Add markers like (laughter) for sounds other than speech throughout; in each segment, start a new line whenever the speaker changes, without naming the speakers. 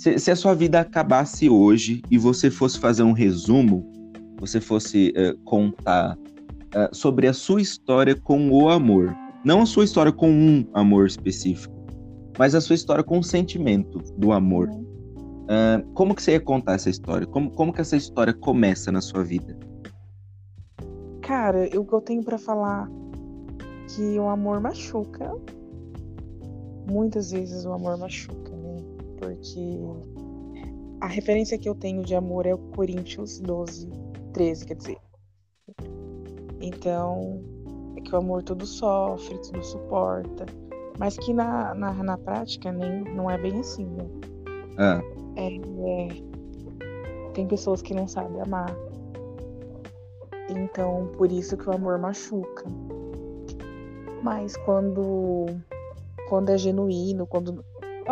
Se, se, a sua vida acabasse hoje e você fosse fazer um resumo, você fosse uh, contar uh, sobre a sua história com o amor, não a sua história com um amor específico, mas a sua história com o sentimento do amor. Uh, como que você ia contar essa história? Como, como que essa história começa na sua vida?
Cara, o que eu tenho para falar que o amor machuca. Muitas vezes o amor machuca? Porque a referência que eu tenho de amor é o Coríntios 12, 13, quer dizer. Então, é que o amor tudo sofre, tudo suporta. Mas que na, na, na prática nem, não é bem assim, né?
Ah.
É, é, tem pessoas que não sabem amar. Então, por isso que o amor machuca. Mas quando quando é genuíno, quando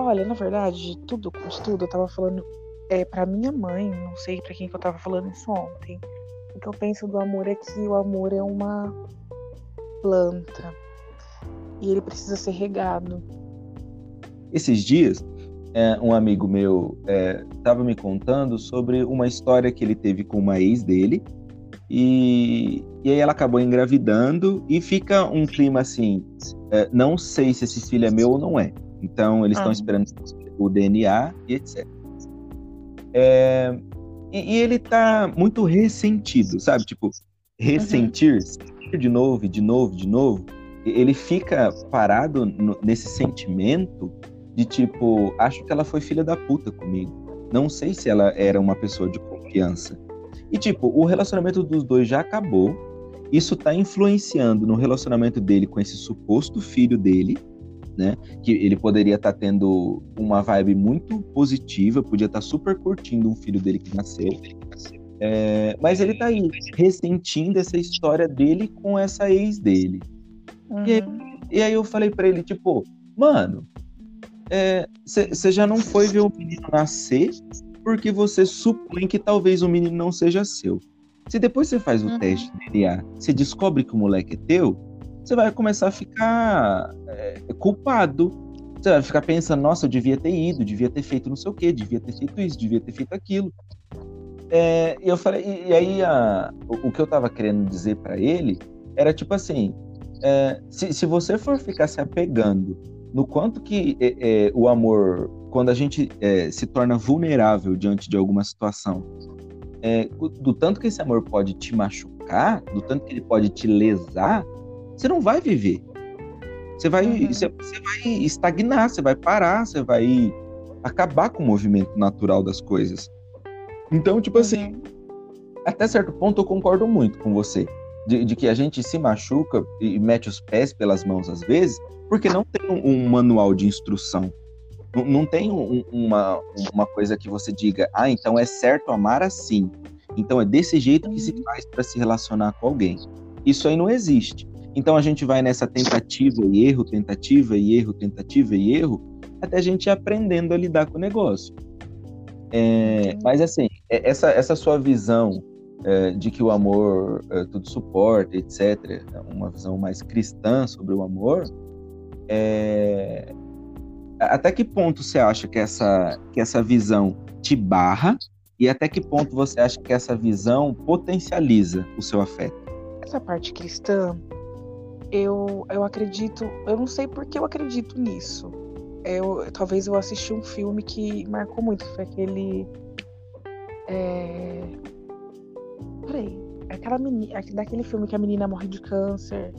olha, na verdade, de tudo, de tudo, eu tava falando é para minha mãe, não sei para quem que eu tava falando isso ontem. O que eu penso do amor é que o amor é uma planta e ele precisa ser regado.
Esses dias, é, um amigo meu estava é, me contando sobre uma história que ele teve com uma ex dele e, e aí ela acabou engravidando e fica um clima assim, é, não sei se esse filho é meu ou não é. Então eles estão ah. esperando o DNA e etc. É, e, e, ele tá muito ressentido, sabe? Tipo, ressentir, uhum. de novo, de novo, de novo. Ele fica parado no, nesse sentimento de tipo, acho que ela foi filha da puta comigo. Não sei se ela era uma pessoa de confiança. E, tipo, o relacionamento dos dois já acabou. Isso tá influenciando no relacionamento dele com esse suposto filho dele, né? Que ele poderia estar tá tendo uma vibe muito positiva, podia estar tá super curtindo um filho dele que nasceu. É, mas ele tá aí, ressentindo essa história dele com essa ex dele. Uhum. E, aí, e, aí, eu falei para ele, tipo, mano, você é, já não foi ver o menino nascer porque você supõe que talvez o menino não seja seu. Se depois você faz o uhum. teste de DNA, você descobre que o moleque é teu, você vai começar a ficar é, culpado. Você vai ficar pensando, nossa, eu devia ter ido, devia ter feito não sei o quê, devia ter feito isso, devia ter feito aquilo. É, e eu falei, e, e aí a, o, o, que eu tava querendo dizer para ele era tipo assim: é, se, se você for ficar se apegando no quanto que é, é, o amor, quando a gente é, se torna vulnerável diante de alguma situação, é, do tanto que esse amor pode te machucar, do tanto que ele pode te lesar, você não vai viver. Você vai, uhum. você, você vai estagnar, você vai parar, você vai acabar com o movimento natural das coisas. Então, tipo assim, uhum. até certo ponto eu concordo muito com você. De, de, que a gente se machuca e mete os pés pelas mãos às vezes, porque não tem um, um manual de instrução. Não, não tem um, uma, uma coisa que você diga, ah, então é certo amar assim. Então é desse jeito que se uhum. faz para se relacionar com alguém. Isso aí não existe. Então a gente vai nessa tentativa e erro, tentativa e erro, tentativa e erro, até a gente aprendendo a lidar com o negócio. É, mas assim, é, essa, essa sua visão é, de que o amor é, tudo suporta, etc., uma visão mais cristã sobre o amor, é... Até que ponto você acha que essa, que essa visão te barra e até que ponto você acha que essa visão potencializa o seu afeto?
Essa parte cristã, eu, eu acredito, eu não sei porque eu acredito nisso. Eu, talvez eu assisti um filme que marcou muito, foi aquele. É... Peraí, aquela menina, daquele filme que a menina morre de câncer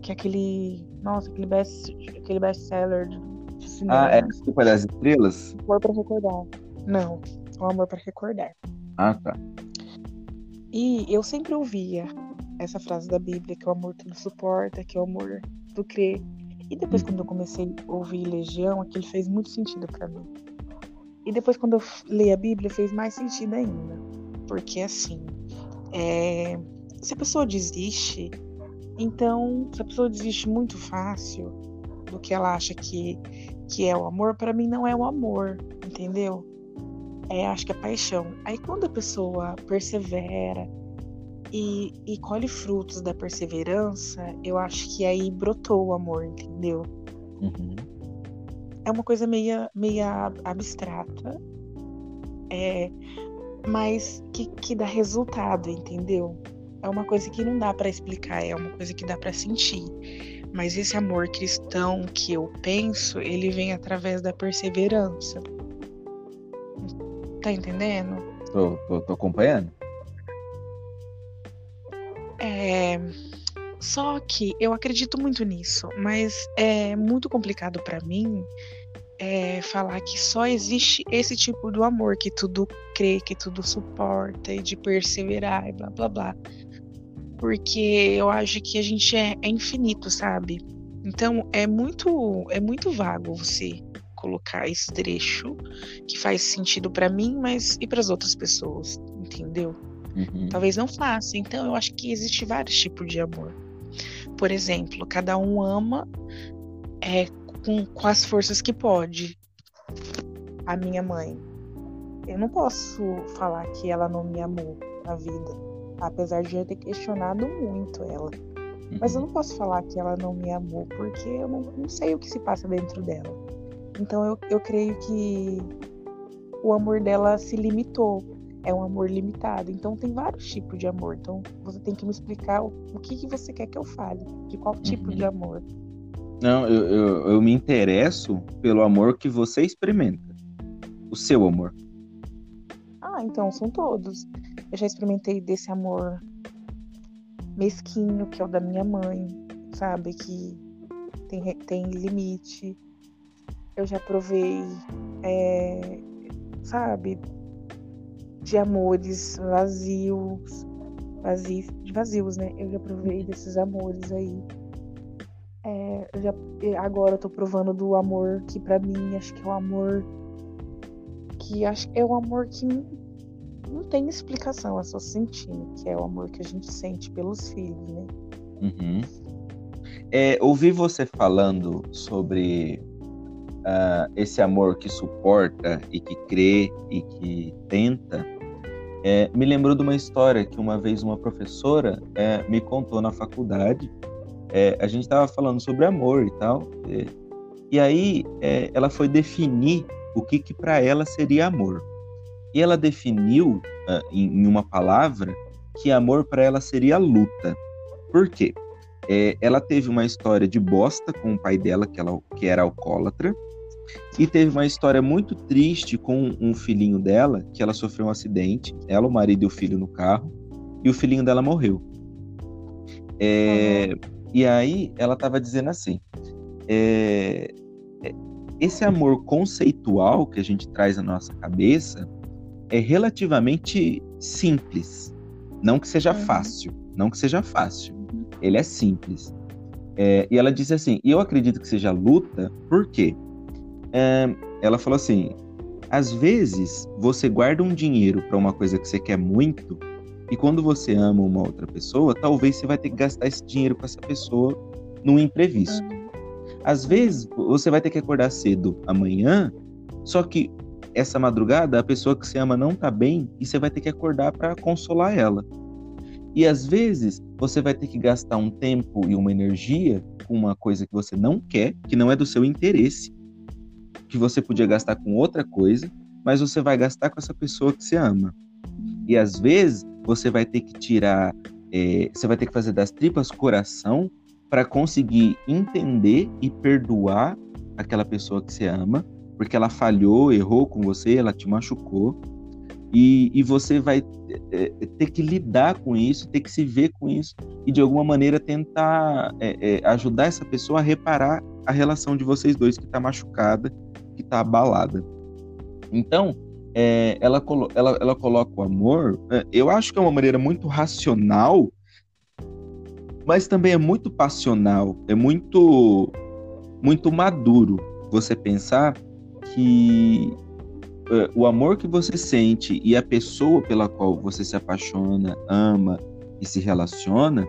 que é aquele. Nossa, aquele best, aquele best seller de cinema.
Ah, é Desculpa das Estrelas?
Amor para recordar. Não, o Amor para Recordar.
Ah, tá.
E eu sempre ouvia essa frase da Bíblia, que o amor tudo suporta, que o amor do crê. E depois, quando eu comecei a ouvir Legião, aquilo fez muito sentido para mim. E depois, quando eu li a Bíblia, fez mais sentido ainda. Porque, assim, é... se a pessoa desiste, então, se a pessoa desiste muito fácil do que ela acha que, que é o amor, para mim não é o amor, entendeu? É, acho que é paixão. Aí quando a pessoa persevera e, e colhe frutos da perseverança, eu acho que aí brotou o amor, entendeu?
Uhum.
é uma coisa meia, meia abstrata, é, mas que, que dá resultado, entendeu? É uma coisa que não dá para explicar, é uma coisa que dá para sentir. Mas esse amor cristão que eu penso, ele vem através da perseverança. Tá entendendo?
Tô, tô, tô acompanhando.
É, só que eu acredito muito nisso, mas é muito complicado para mim é, falar que só existe esse tipo do amor que tudo crê, que tudo suporta e de perseverar e blá blá blá. Porque eu acho que a gente é, é infinito, sabe? Então é muito é muito vago você colocar esse trecho que faz sentido para mim, mas e para as outras pessoas, entendeu? Uhum. Talvez não faça. Então eu acho que existe vários tipos de amor. Por exemplo, cada um ama é, com, com as forças que pode. A minha mãe. Eu não posso falar que ela não me amou na vida. Apesar de eu ter questionado muito ela. Mas eu uhum. não posso falar que ela não me amou, porque eu não, não sei o que se passa dentro dela. Então eu, eu creio que o amor dela se limitou. É um amor limitado. Então tem vários tipos de amor. Então você tem que me explicar o, o que, que você quer que eu fale. De qual tipo uhum. de amor.
Não, eu, eu, eu me interesso pelo amor que você experimenta. O seu amor.
Ah, então são todos. Eu já experimentei desse amor mesquinho, que é o da minha mãe, sabe? Que tem, tem limite. Eu já provei, é, sabe? De amores vazios, vazios, vazios, né? Eu já provei desses amores aí é, eu já, agora eu tô provando do amor que para mim acho que é o amor que acho é o amor que não tem explicação, é só sentindo, que é o amor que a gente sente pelos filhos, né?
Uhum. É, ouvi você falando sobre uh, esse amor que suporta e que crê e que tenta. É, me lembrou de uma história que uma vez uma professora é, me contou na faculdade é, a gente estava falando sobre amor e tal. E aí é, ela foi definir o que, que para ela seria amor. E ela definiu uh, em, em, uma palavra que amor para ela seria luta. Por quê? É, ela teve uma história de bosta com o pai dela, que, ela, que era alcoólatra, e teve uma história muito triste com um filhinho dela, que ela sofreu um acidente, ela, o marido e o filho no carro, e o filhinho dela morreu. É, uhum. E aí ela estava dizendo assim: é, é, esse amor conceitual que a gente traz na nossa cabeça é relativamente simples. Não que seja uhum. fácil, não que seja fácil. Ele é simples. É, e ela disse assim: e eu acredito que seja luta, por quê? É, ela falou assim: às vezes você guarda um dinheiro para uma coisa que você quer muito e quando você ama uma outra pessoa, talvez você vai ter que gastar esse dinheiro com essa pessoa num imprevisto. Às vezes, você vai ter que acordar cedo amanhã, só que essa madrugada a pessoa que você ama não tá bem e você vai ter que acordar para consolar ela. E às vezes, você vai ter que gastar um tempo e uma energia com uma coisa que você não quer, que não é do seu interesse, que você podia gastar com outra coisa, mas você vai gastar com essa pessoa que você ama. E às vezes, você vai ter que tirar, é, você vai ter que fazer das tripas coração para conseguir entender e perdoar aquela pessoa que você ama, porque ela falhou, errou com você, ela te machucou. E, e você vai é, é ter que lidar com isso, ter que se ver com isso e de alguma maneira tentar é, é, ajudar essa pessoa a reparar a relação de vocês dois que está machucada, que está abalada. Então, é, ela, ela, ela coloca o amor, é, eu acho que é uma maneira muito racional, mas também é muito passional, é muito, muito maduro você pensar que o amor que você sente e a pessoa pela qual você se apaixona, ama e se relaciona,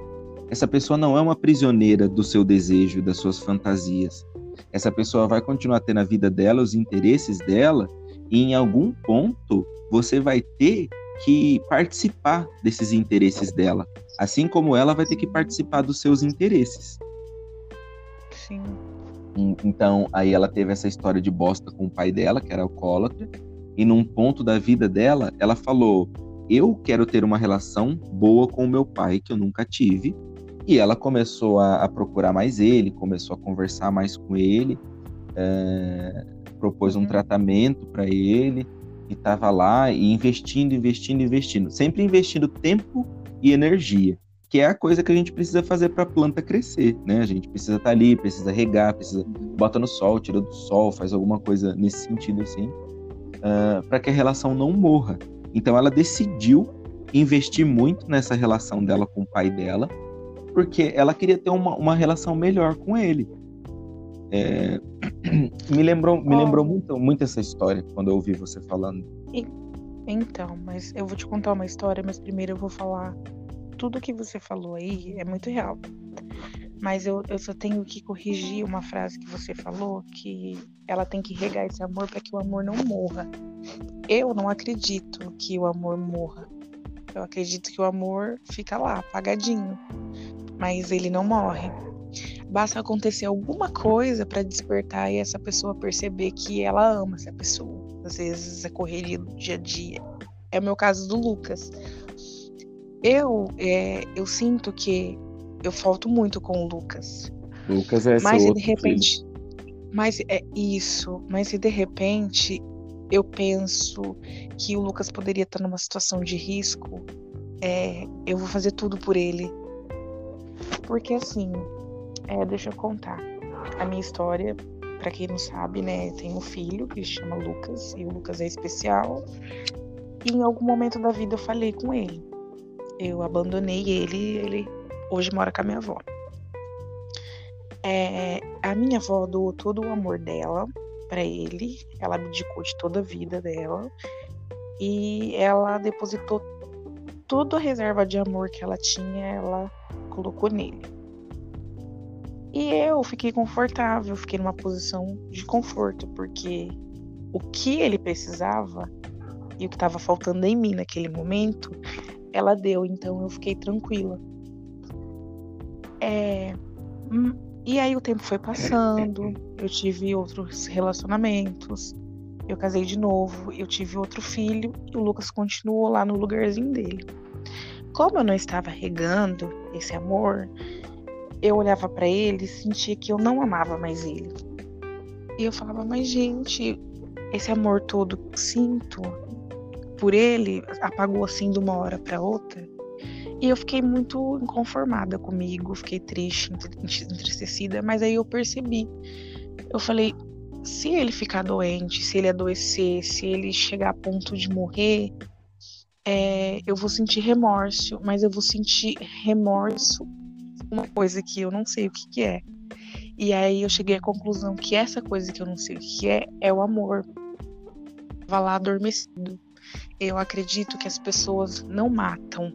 essa pessoa não é uma prisioneira do seu desejo, das suas fantasias. Essa pessoa vai continuar tendo a vida dela, os interesses dela, e em algum ponto você vai ter que participar desses interesses dela, assim como ela vai ter que participar dos seus interesses.
Sim.
Então, aí ela teve essa história de bosta com o pai dela, que era alcoólatra, e num ponto da vida dela, ela falou: Eu quero ter uma relação boa com o meu pai, que eu nunca tive. E ela começou a, a procurar mais ele, começou a conversar mais com ele, é, propôs um uhum. tratamento para ele, e estava lá e investindo, investindo, investindo. Sempre investindo tempo e energia que é a coisa que a gente precisa fazer para a planta crescer, né? A gente precisa estar tá ali, precisa regar, precisa bota no sol, tira do sol, faz alguma coisa nesse sentido assim, uh, ah, para que a relação não morra. Então ela decidiu investir muito nessa relação dela com o pai dela, porque ela queria ter uma, uma relação melhor com ele. É... (clears throat) me lembrou, me oh. lembrou muito, muito essa história quando eu ouvi você falando.
Então, mas eu vou te contar uma história, mas primeiro eu vou falar tudo que você falou aí é muito real. Mas eu, eu só tenho que corrigir uma frase que você falou, que ela tem que regar esse amor para que o amor não morra. Eu não acredito que o amor morra. Eu acredito que o amor fica lá, apagadinho. Mas ele não morre. Basta acontecer alguma coisa para despertar e essa pessoa perceber que ela ama essa pessoa. Às vezes a correria do dia a dia. É o meu caso do Lucas. Eu, é, eu sinto que eu falto muito com o Lucas.
Lucas é mas
de repente, filho. mas é isso. Mas se de repente eu penso que o Lucas poderia estar numa situação de risco, é, eu vou fazer tudo por ele. Porque assim, é, deixa eu contar a minha história. Para quem não sabe, né, tem um filho que se chama Lucas e o Lucas é especial. E em algum momento da vida eu falei com ele eu abandonei ele e ele hoje mora com a minha avó. É, a minha avó doou todo o amor dela para ele, ela abdicou de toda a vida dela e ela depositou toda a reserva de amor que ela tinha, ela colocou nele. E eu fiquei confortável, fiquei numa posição de conforto, porque o que ele precisava e o que estava faltando em mim naquele momento ela deu, então eu fiquei tranquila. É, hum, e aí o tempo foi passando, eu tive outros relacionamentos, eu casei de novo, eu tive outro filho e o Lucas continuou lá no lugarzinho dele. Como eu não estava regando esse amor, eu olhava para ele e sentia que eu não amava mais ele. E eu falava, mas gente, esse amor todo que sinto, por ele apagou assim de uma hora para outra. E eu fiquei muito inconformada comigo, fiquei triste, entristecida, mas aí eu percebi. Eu falei, se ele ficar doente, se ele adoecer, se ele chegar a ponto de morrer, é, eu vou sentir remorso, mas eu vou sentir remorso uma coisa que eu não sei o que, que é. E aí eu cheguei à conclusão que essa coisa que eu não sei o que é é o amor. Vai lá adormecido. Eu acredito que as pessoas não matam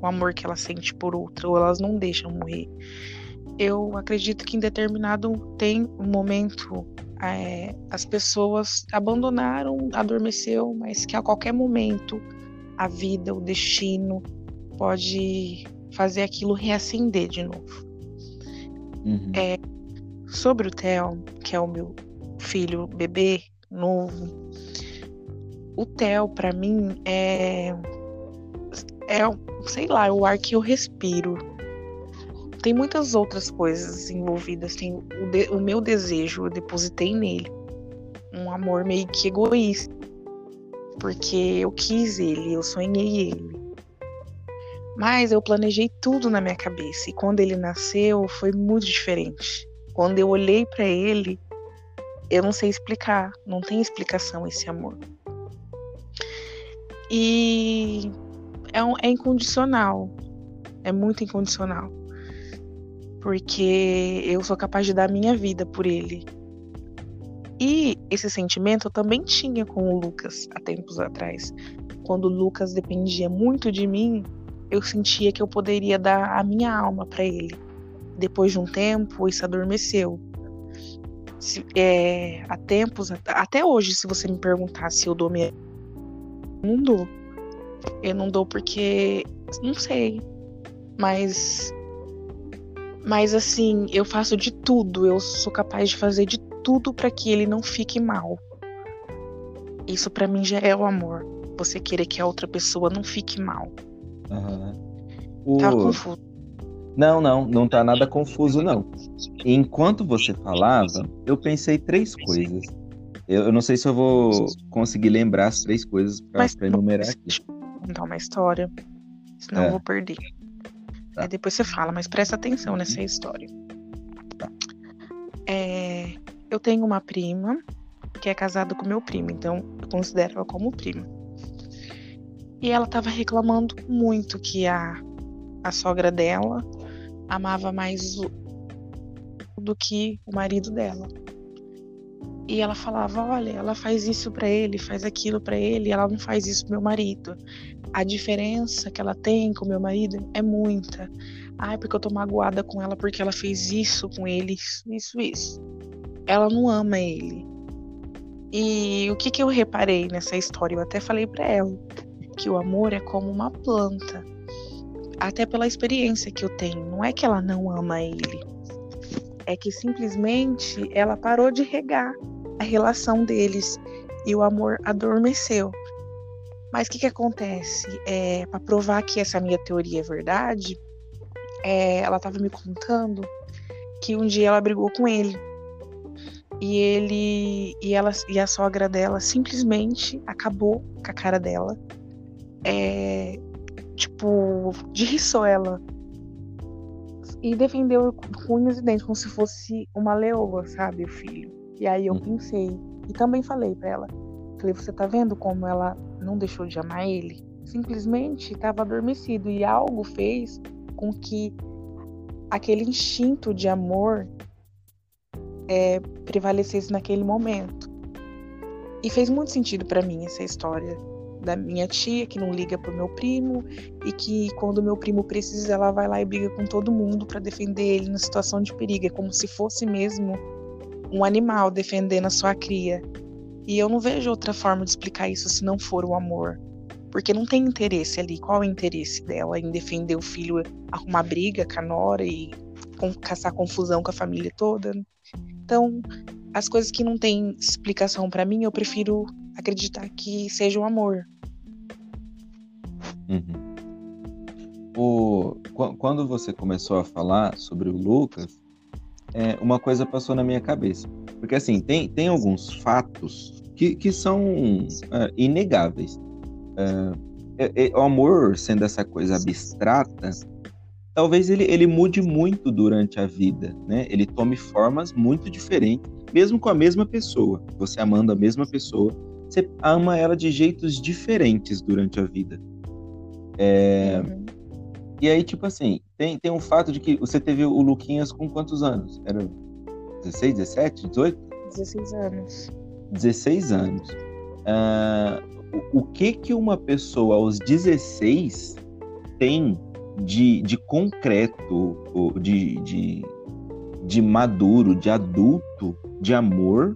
o amor que elas sentem por outra, ou elas não deixam morrer. Eu acredito que em determinado tem um momento é, as pessoas abandonaram, adormeceu, mas que a qualquer momento a vida, o destino pode fazer aquilo reacender de novo. Uhum. É, sobre o Theo, que é o meu filho bebê novo, o Theo, para mim, é. É, sei lá, é o ar que eu respiro. Tem muitas outras coisas envolvidas. Tem o, de, o meu desejo, eu depositei nele. Um amor meio que egoísta. Porque eu quis ele, eu sonhei ele. Mas eu planejei tudo na minha cabeça. E quando ele nasceu, foi muito diferente. Quando eu olhei para ele, eu não sei explicar. Não tem explicação esse amor. E é, um, é incondicional. É muito incondicional. Porque eu sou capaz de dar minha vida por ele. E esse sentimento eu também tinha com o Lucas há tempos atrás. Quando o Lucas dependia muito de mim, eu sentia que eu poderia dar a minha alma para ele. Depois de um tempo, isso adormeceu. Se, é, há tempos, até hoje, se você me perguntar se eu dou minha dou. Eu não dou porque. Não sei. Mas. Mas assim, eu faço de tudo, eu sou capaz de fazer de tudo para que ele não fique mal. Isso para mim já é o amor. Você querer que a outra pessoa não fique mal. Tá
O-
confuso.
Não, não, não tá nada confuso, não. Enquanto você falava, eu pensei três coisas. Eu, eu não sei se eu vou conseguir lembrar as três coisas pra enumerar aqui.
Contar uma história, senão
É.
eu vou perder.
Tá.
Aí depois você fala, mas presta atenção nessa história.
Tá.
É, eu tenho uma prima que é casada com meu primo, então eu considero ela como prima. E ela tava reclamando muito que a, a sogra dela amava mais o, do que o marido dela. E ela falava: olha, ela faz isso pra ele, faz aquilo pra ele, ela não faz isso pro meu marido. A diferença que ela tem com meu marido é muita. Ai, porque eu tô magoada com ela porque ela fez isso com ele, isso, isso. Ela não ama ele. E o que que eu reparei nessa história? Eu até falei pra ela que o amor é como uma planta. Até pela experiência que eu tenho. Não é que ela não ama ele. É que simplesmente ela parou de regar a relação deles e o amor adormeceu. Mas o que, que acontece? É, para provar que essa minha teoria é verdade, é, ela estava me contando que um dia ela brigou com ele. E ele e ela e a sogra dela simplesmente acabou com a cara dela. É, tipo, derriçou ela. E defendeu com unhas e dentes, como se fosse uma leoa, sabe, o filho. E aí eu
Hum.
pensei, e também falei pra ela, falei, você tá vendo como ela não deixou de amar ele? Simplesmente estava adormecido e algo fez com que aquele instinto de amor é, prevalecesse naquele momento. E fez muito sentido pra mim essa história da minha tia que não liga pro meu primo e que quando meu primo precisa ela vai lá e briga com todo mundo pra defender ele na situação de perigo, é como se fosse mesmo um animal defendendo a sua cria. E eu não vejo outra forma de explicar isso se não for o amor. Porque não tem interesse ali. Qual é o interesse dela em defender o filho, arrumar briga com a nora e caçar confusão com a família toda? Então, as coisas que não têm explicação pra mim, eu prefiro acreditar que seja o amor.
Uhum. O, qu- quando você começou a falar sobre o Lucas, é, uma coisa passou na minha cabeça. Porque, assim, tem, tem alguns fatos que, que são é, inegáveis. É, é, é, o amor, sendo essa coisa abstrata, talvez ele, ele mude muito durante a vida, né? Ele tome formas muito diferentes, mesmo com a mesma pessoa. Você amando a mesma pessoa, você ama ela de jeitos diferentes durante a vida. É,
Uhum.
e aí, tipo assim, tem, tem um fato de que você teve o Luquinhas com quantos anos? Era 16, 17, 18?
16 anos.
16 anos. Ah, o, o que que uma pessoa aos 16 tem de, de concreto, de, de, de maduro, de adulto, de amor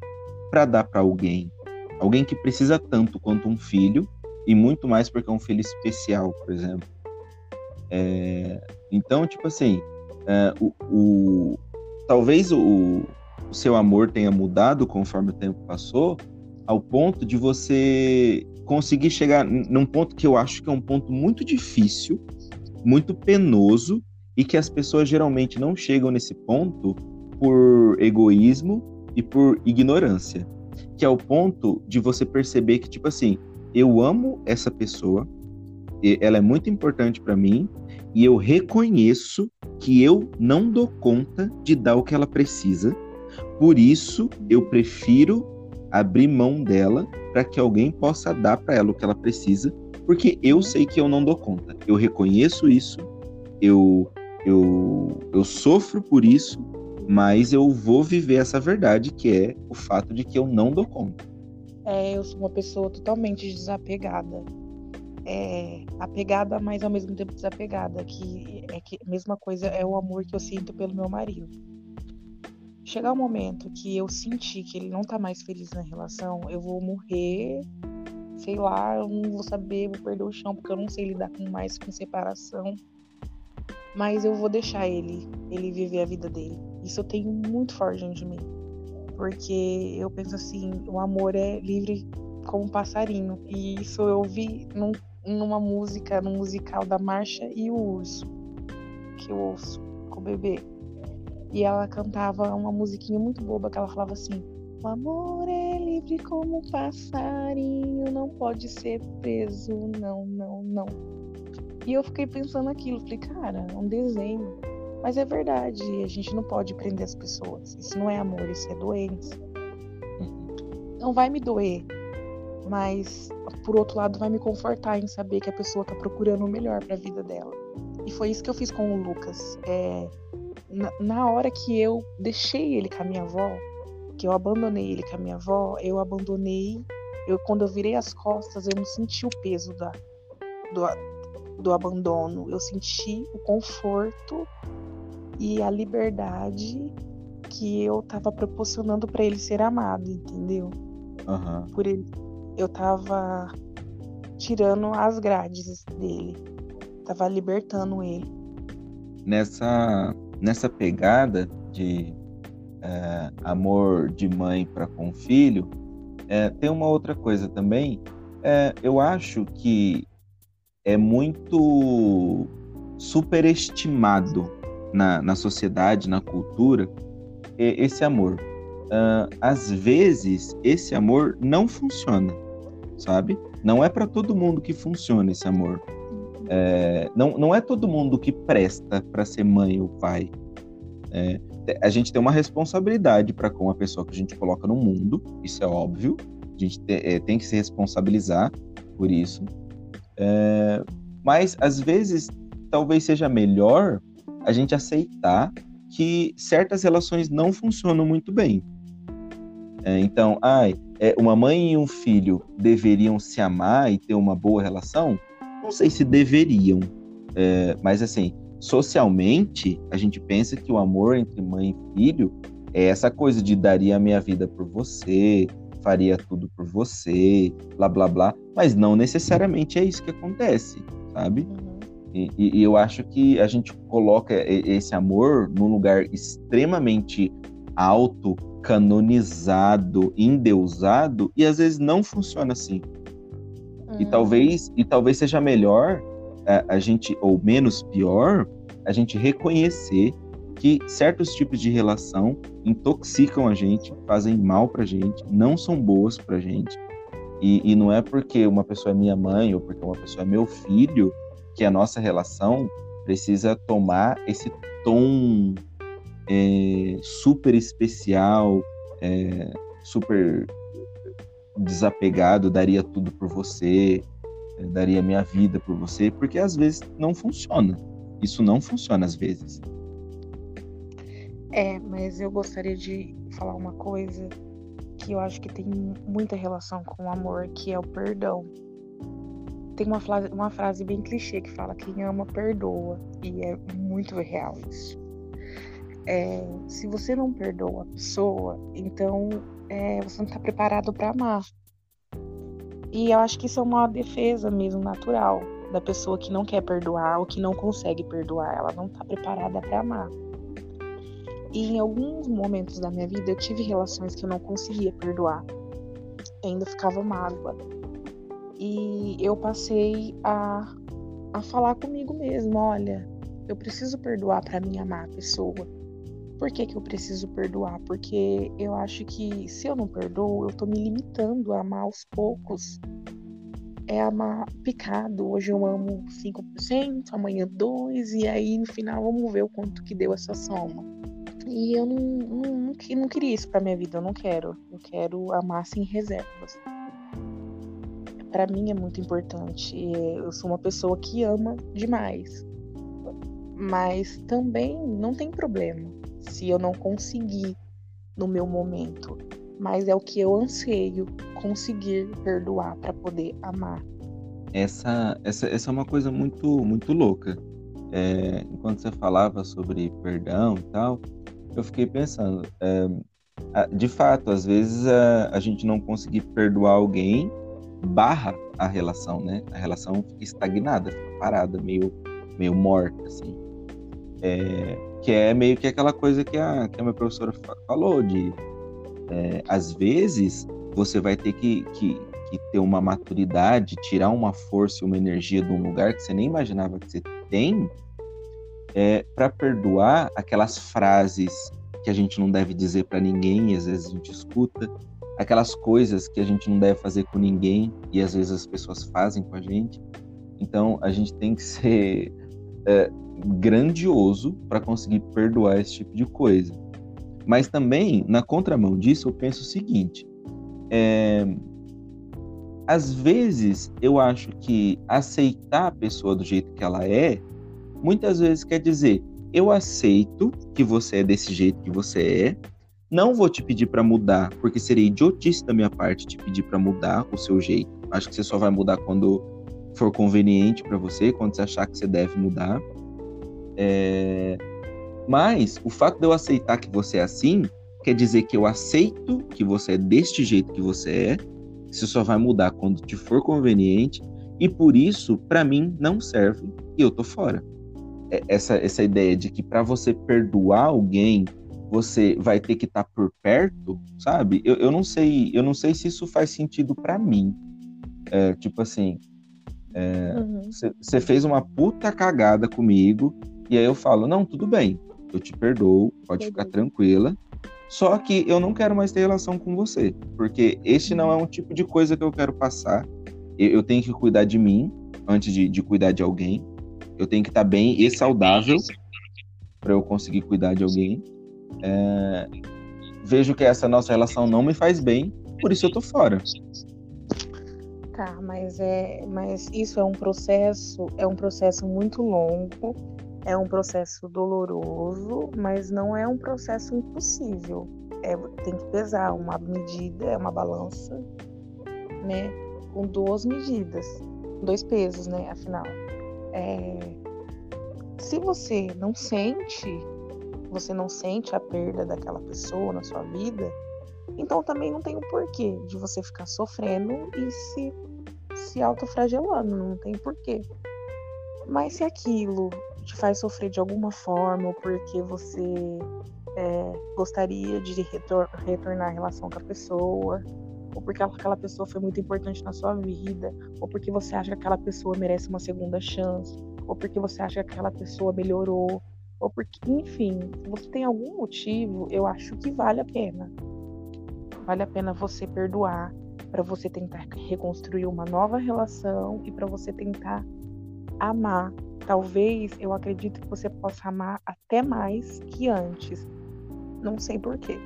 para dar para alguém? Alguém que precisa tanto quanto um filho, e muito mais porque é um filho especial, por exemplo. É, então, tipo assim, é, o, o- talvez o, o seu amor tenha mudado conforme o tempo passou, ao ponto de você conseguir chegar num ponto que eu acho que é um ponto muito difícil, muito penoso, e que as pessoas geralmente não chegam nesse ponto por egoísmo e por ignorância. Que é o ponto de você perceber que, tipo assim, eu amo essa pessoa, ela é muito importante para mim, e eu reconheço que eu não dou conta de dar o que ela precisa. Por isso, eu prefiro abrir mão dela para que alguém possa dar para ela o que ela precisa, porque eu sei que eu não dou conta. Eu reconheço isso, eu eu, eu sofro por isso, mas eu vou viver essa verdade que é o fato de que eu não dou conta.
É, eu sou uma pessoa totalmente desapegada. É, apegada, mas ao mesmo tempo desapegada. Que é que mesma coisa é o amor que eu sinto pelo meu marido. Chegar um momento que eu sentir que ele não tá mais feliz na relação, eu vou morrer, sei lá, eu não vou saber, vou perder o chão, porque eu não sei lidar com mais com separação. Mas eu vou deixar ele, ele viver a vida dele. Isso eu tenho muito forte dentro de mim. Porque eu penso assim, o amor é livre como um passarinho. E isso eu ouvi num, numa música, num musical da Marcha e o Urso, que eu ouço com o bebê. E ela cantava uma musiquinha muito boba que ela falava assim: O amor é livre como um passarinho, não pode ser preso, não, não, não. E eu fiquei pensando aquilo, falei, cara, é um desenho. Mas é verdade, a gente não pode prender as pessoas. Isso não é amor, isso é doença. Não vai me doer, mas por outro lado vai me confortar em saber que a pessoa tá procurando o melhor para a vida dela. E foi isso que eu fiz com o Lucas. É, na, na hora que eu deixei ele com a minha avó, que eu abandonei ele com a minha avó, eu abandonei. Eu, quando eu virei as costas, eu não senti o peso da, do, do abandono. Eu senti o conforto e a liberdade que eu tava proporcionando para ele ser amado, entendeu?
Uhum.
Por ele, eu tava tirando as grades dele, tava libertando ele.
Nessa nessa pegada de é, amor de mãe para com filho, é, tem uma outra coisa também. É, eu acho que é muito superestimado na, na sociedade, na cultura, esse amor. Uh, às vezes, esse amor não funciona, sabe? Não é para todo mundo que funciona esse amor. É, não, não é todo mundo que presta para ser mãe ou pai. É, a gente tem uma responsabilidade para com a pessoa que a gente coloca no mundo, isso é óbvio. A gente te, é, tem que se responsabilizar por isso. É, mas às vezes talvez seja melhor a gente aceitar que certas relações não funcionam muito bem. É, então, ai, é, uma mãe e um filho deveriam se amar e ter uma boa relação? Não sei se deveriam, é, mas assim, socialmente, a gente pensa que o amor entre mãe e filho é essa coisa de daria a minha vida por você, faria tudo por você, blá blá blá, mas não necessariamente é isso que acontece, sabe? E, e, eu acho que a gente coloca esse amor num lugar extremamente alto, canonizado, endeusado, e às vezes não funciona assim. Uhum. E talvez e talvez seja melhor a, a gente ou menos pior a gente reconhecer que certos tipos de relação intoxicam a gente, fazem mal pra gente, não são boas pra gente. E, e não é porque uma pessoa é minha mãe ou porque uma pessoa é meu filho que a nossa relação precisa tomar esse tom é, super especial, é, super desapegado, daria tudo por você, daria minha vida por você, porque às vezes não funciona. Isso não funciona às vezes.
É, mas eu gostaria de falar uma coisa que eu acho que tem muita relação com o amor, que é o perdão. Tem uma frase, uma frase bem clichê que fala: quem ama, perdoa. E é muito real isso. É, se você não perdoa a pessoa, então é, você não está preparado para amar. E eu acho que isso é uma defesa mesmo natural da pessoa que não quer perdoar ou que não consegue perdoar. Ela não está preparada para amar. E em alguns momentos da minha vida eu tive relações que eu não conseguia perdoar. ainda ficava mágoa. E eu passei a, a falar comigo mesmo, olha, eu preciso perdoar para mim amar a pessoa. Por que, que eu preciso perdoar? Porque eu acho que se eu não perdoo, eu tô me limitando a amar aos poucos. É amar picado. Hoje eu amo 5%, amanhã 2%, e aí no final vamos ver o quanto que deu essa soma. E eu não, não, não, queria isso pra minha vida, eu não quero. Eu quero amar sem reservas para mim é muito importante. Eu sou uma pessoa que ama demais. Mas também não tem problema se eu não conseguir no meu momento. Mas é o que eu anseio conseguir perdoar para poder amar.
Essa, essa, essa é uma coisa muito, muito louca. É, enquanto você falava sobre perdão e tal, eu fiquei pensando, é, de fato, às vezes a, a gente não conseguir perdoar alguém barra a relação, né? A relação fica estagnada, fica parada, meio, meio morta, assim. É, que é meio que aquela coisa que a, que a minha professora falou, de é, às vezes você vai ter que, que, que, ter uma maturidade, tirar uma força e uma energia de um lugar que você nem imaginava que você tem, é, para perdoar aquelas frases que a gente não deve dizer para ninguém e às vezes a gente escuta, aquelas coisas que a gente não deve fazer com ninguém e às vezes as pessoas fazem com a gente. Então a gente tem que ser é, grandioso para conseguir perdoar esse tipo de coisa. Mas também, na contramão disso, eu penso o seguinte: é, às vezes eu acho que aceitar a pessoa do jeito que ela é, muitas vezes quer dizer eu aceito que você é desse jeito que você é, não vou te pedir para mudar, porque seria idiotice da minha parte te pedir para mudar o seu jeito. Acho que você só vai mudar quando for conveniente para você, quando você achar que você deve mudar. É... Mas o fato de eu aceitar que você é assim, quer dizer que eu aceito que você é deste jeito que você é, você só vai mudar quando te for conveniente, e por isso, para mim, não serve e eu tô fora. É, essa, essa ideia de que para você perdoar alguém, você vai ter que estar tá por perto, sabe? Eu, eu não sei, eu não sei se isso faz sentido para mim. É, tipo assim, você é, uhum. fez uma puta cagada comigo, e aí eu falo, não, tudo bem, eu te perdoo, pode ficar tranquila. Só que eu não quero mais ter relação com você, porque este não é um tipo de coisa que eu quero passar. Eu, tenho que cuidar de mim antes de, de cuidar de alguém. Eu tenho que estar bem e saudável para eu conseguir cuidar de alguém. É... Vejo que essa nossa relação não me faz bem, por isso eu tô fora.
Tá, mas é, mas isso é um processo, é um processo muito longo é um processo doloroso, mas não é um processo impossível. É, tem que pesar uma medida, é uma balança, né? Com duas medidas, dois pesos, né? Afinal, é, se você não sente, você não sente a perda daquela pessoa na sua vida, então também não tem o um porquê de você ficar sofrendo e se se autofragelando, não tem porquê. Mas se aquilo te faz sofrer de alguma forma, ou porque você é, gostaria de retor retornar a relação com a pessoa, ou porque aquela pessoa foi muito importante na sua vida, ou porque você acha que aquela pessoa merece uma segunda chance, ou porque você acha que aquela pessoa melhorou, ou porque, enfim, se você tem algum motivo, eu acho que vale a pena. Vale a pena você perdoar, para você tentar reconstruir uma nova relação e para você tentar amar Talvez eu acredito que você possa amar até mais que antes. Não sei porquê.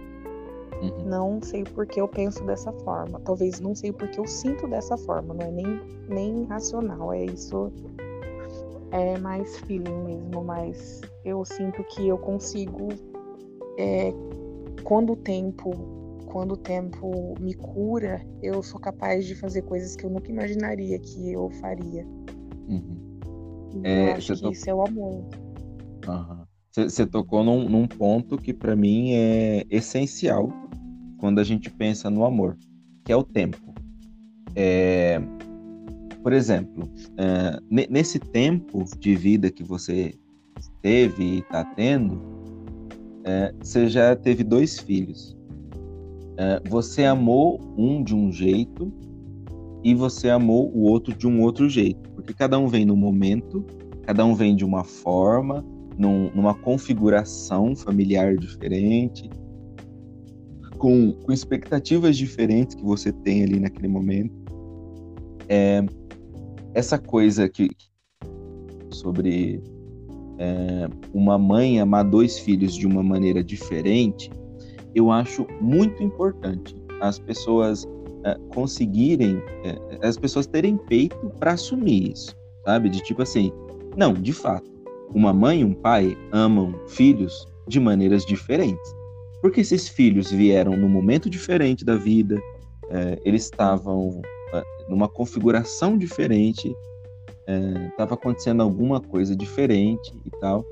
Uhum. Não sei porque eu penso dessa forma. Talvez não sei porque eu sinto dessa forma. Não é nem, nem racional. É isso. É mais feeling mesmo. Mas eu sinto que eu consigo. É, quando o tempo. Quando o tempo me cura, eu sou capaz de fazer coisas que eu nunca imaginaria que eu faria. Uhum. É, acho que to... isso é o amor.
Você tocou num, num, ponto que para mim é essencial quando a gente pensa no amor, que é o tempo. É, por exemplo, é, nesse tempo de vida que você teve e está tendo, é, você já teve dois filhos. É, você amou um de um jeito e você amou o outro de um outro jeito, porque cada um vem no momento, cada um vem de uma forma, num, numa configuração familiar diferente, com, com, expectativas diferentes que você tem ali naquele momento. É, essa coisa que sobre é, uma mãe amar dois filhos de uma maneira diferente, eu acho muito importante. As pessoas é, conseguirem, é, as pessoas terem peito para assumir isso, sabe? De tipo assim, não, de fato, uma mãe e um pai amam filhos de maneiras diferentes. Porque esses filhos vieram num momento diferente da vida, é, eles estavam é, numa configuração diferente, estava acontecendo alguma coisa diferente e tal.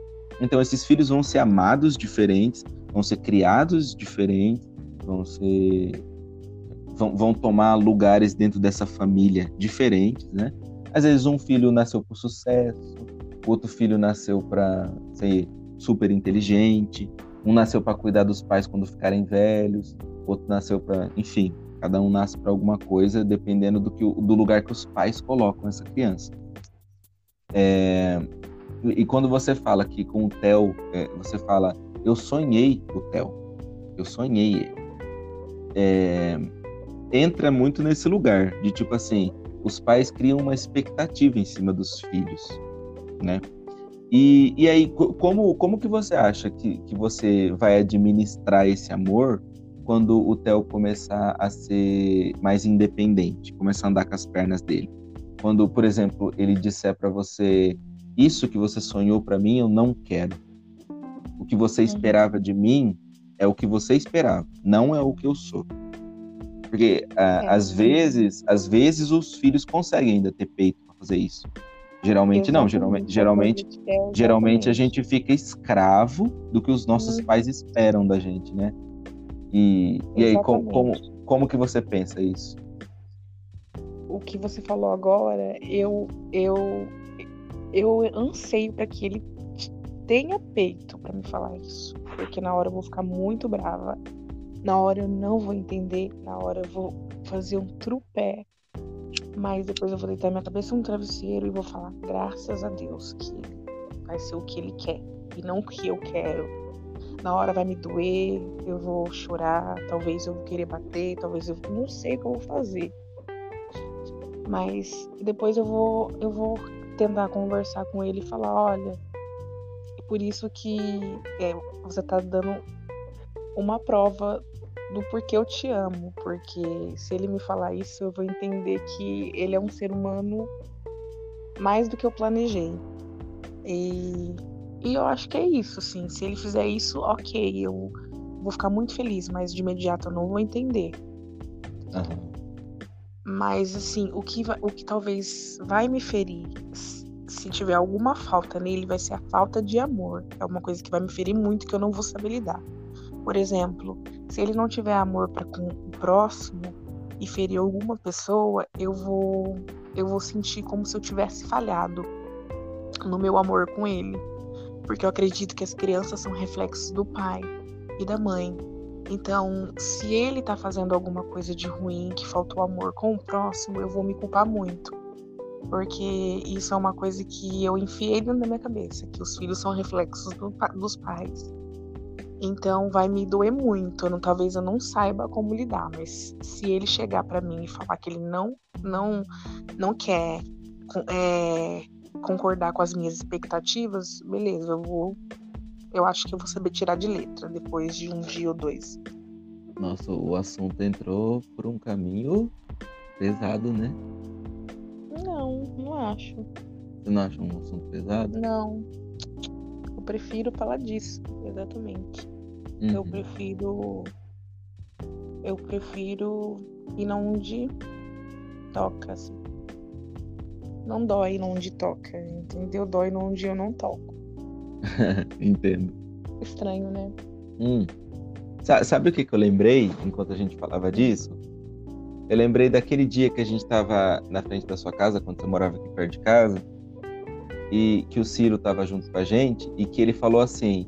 Então, esses filhos vão ser amados diferentes, vão ser criados diferentes, vão ser vão, vão tomar lugares dentro dessa família diferentes, né? Às vezes um filho nasceu por sucesso, outro filho nasceu para ser super inteligente, um nasceu para cuidar dos pais quando ficarem velhos, outro nasceu para, enfim, cada um nasce para alguma coisa, dependendo do, que, do lugar que os pais colocam essa criança. É, e quando você fala que com o Theo, é, você fala, eu sonhei o Theo, eu sonhei ele. É, entra muito nesse lugar de tipo assim, os pais criam uma expectativa em cima dos filhos, né? E, e aí, como, como que você acha que, que você vai administrar esse amor quando o Theo começar a ser mais independente, começar a andar com as pernas dele? Quando, por exemplo, ele disser para você, isso que você sonhou para mim, eu não quero. O que você uhum. esperava de mim é o que você esperava, não é o que eu sou. Porque ah, é. às vezes, às vezes os filhos conseguem ainda ter peito para fazer isso. Geralmente não, geralmente, geralmente, geralmente a gente fica escravo do que os nossos uhum. pais esperam da gente, né? E, e aí, como, como, como que você pensa isso?
O que você falou agora, eu, eu, eu anseio para que ele tenha peito para me falar isso. Porque na hora eu vou ficar muito brava, na hora eu não vou entender, na hora eu vou fazer um trupé mas depois eu vou deitar minha cabeça no travesseiro e vou falar, graças a Deus, que vai ser o que ele quer e não o que eu quero. Na hora vai me doer, eu vou chorar, talvez eu vou querer bater, talvez eu não sei o que eu vou fazer. Mas depois eu vou eu vou tentar conversar com ele e falar, olha, é por isso que é, você tá dando uma prova do porquê eu te amo, porque se ele me falar isso, eu vou entender que ele é um ser humano mais do que eu planejei. E, e eu acho que é isso, assim. Se ele fizer isso, ok, eu vou ficar muito feliz, mas de imediato eu não vou entender. Uhum. Mas assim, o que, o que talvez vai me ferir, se tiver alguma falta nele, vai ser a falta de amor. É uma coisa que vai me ferir muito que eu não vou saber lidar. Por exemplo, se ele não tiver amor para com o próximo e ferir alguma pessoa, eu vou eu vou sentir como se eu tivesse falhado no meu amor com ele, porque eu acredito que as crianças são reflexos do pai e da mãe. Então, se ele tá fazendo alguma coisa de ruim, que faltou amor com o próximo, eu vou me culpar muito. Porque isso é uma coisa que eu enfiei dentro da minha cabeça, que os filhos são reflexos do, dos pais. Então vai me doer muito. não, talvez eu não saiba como lidar, mas se ele chegar para mim e falar que ele não não não quer é, concordar com as minhas expectativas, beleza, eu vou. Eu acho que eu vou saber tirar de letra depois de um dia ou dois.
Nossa, o assunto entrou por um caminho pesado, né?
Não, não acho.
Você não acha um assunto pesado?
Não prefiro falar disso, exatamente. Uhum. Eu prefiro. Eu prefiro ir onde toca, assim. Não dói onde toca, entendeu? Dói onde eu não toco. (laughs)
Entendo.
Estranho, né?
Hum. Sabe o que, que eu lembrei enquanto a gente falava disso? Eu lembrei daquele dia que a gente estava na frente da sua casa, quando você morava aqui perto de casa e que o Ciro estava junto com a gente e que ele falou assim: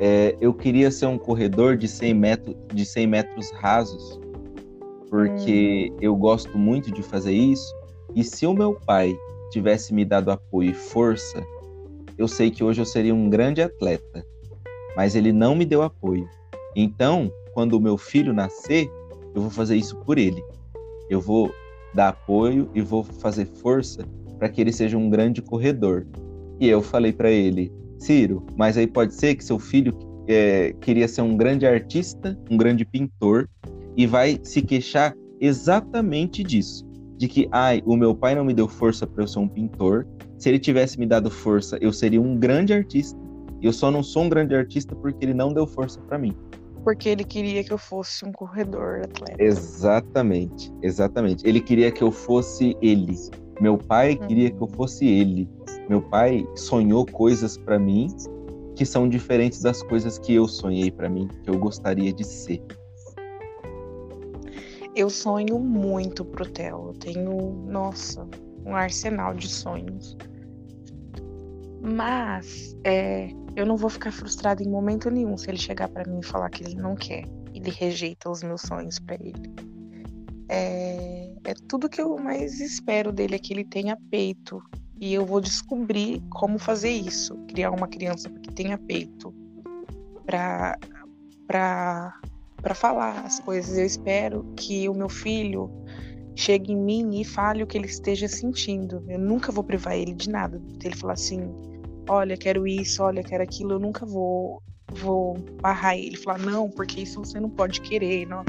é, eu queria ser um corredor de 100 metros, de 100 metros rasos, porque hum. eu gosto muito de fazer isso. E se o meu pai tivesse me dado apoio e força, eu sei que hoje eu seria um grande atleta. Mas ele não me deu apoio. Então, quando o meu filho nascer, eu vou fazer isso por ele. Eu vou dar apoio e vou fazer força para que ele seja um grande corredor. E eu falei para ele, Ciro, mas aí pode ser que seu filho é, queria ser um grande artista, um grande pintor, e vai se queixar exatamente disso. De que, ai, o meu pai não me deu força para eu ser um pintor. Se ele tivesse me dado força, eu seria um grande artista. Eu só não sou um grande artista porque ele não deu força para mim.
Porque ele queria que eu fosse um corredor atleta.
Exatamente, exatamente. Ele queria que eu fosse ele. Meu pai queria que eu uhum. fosse ele. Meu pai sonhou coisas para mim que são diferentes das coisas que eu sonhei para mim, que eu gostaria de ser.
Eu sonho muito pro Theo. Eu tenho, nossa, um arsenal de sonhos. Mas é, eu não vou ficar frustrada em momento nenhum se ele chegar para mim e falar que ele não quer. Ele rejeita os meus sonhos para ele. É, é tudo que eu mais espero dele é que ele tenha peito. E eu vou descobrir como fazer isso. Criar uma criança que tenha peito. Pra, pra, pra falar as coisas. Eu espero que o meu filho chegue em mim e fale o que ele esteja sentindo. Eu nunca vou privar ele de nada. Ele falar assim, olha, quero isso, olha, quero aquilo, eu nunca vou vou barrar ele, falar não, porque isso você não pode querer, não.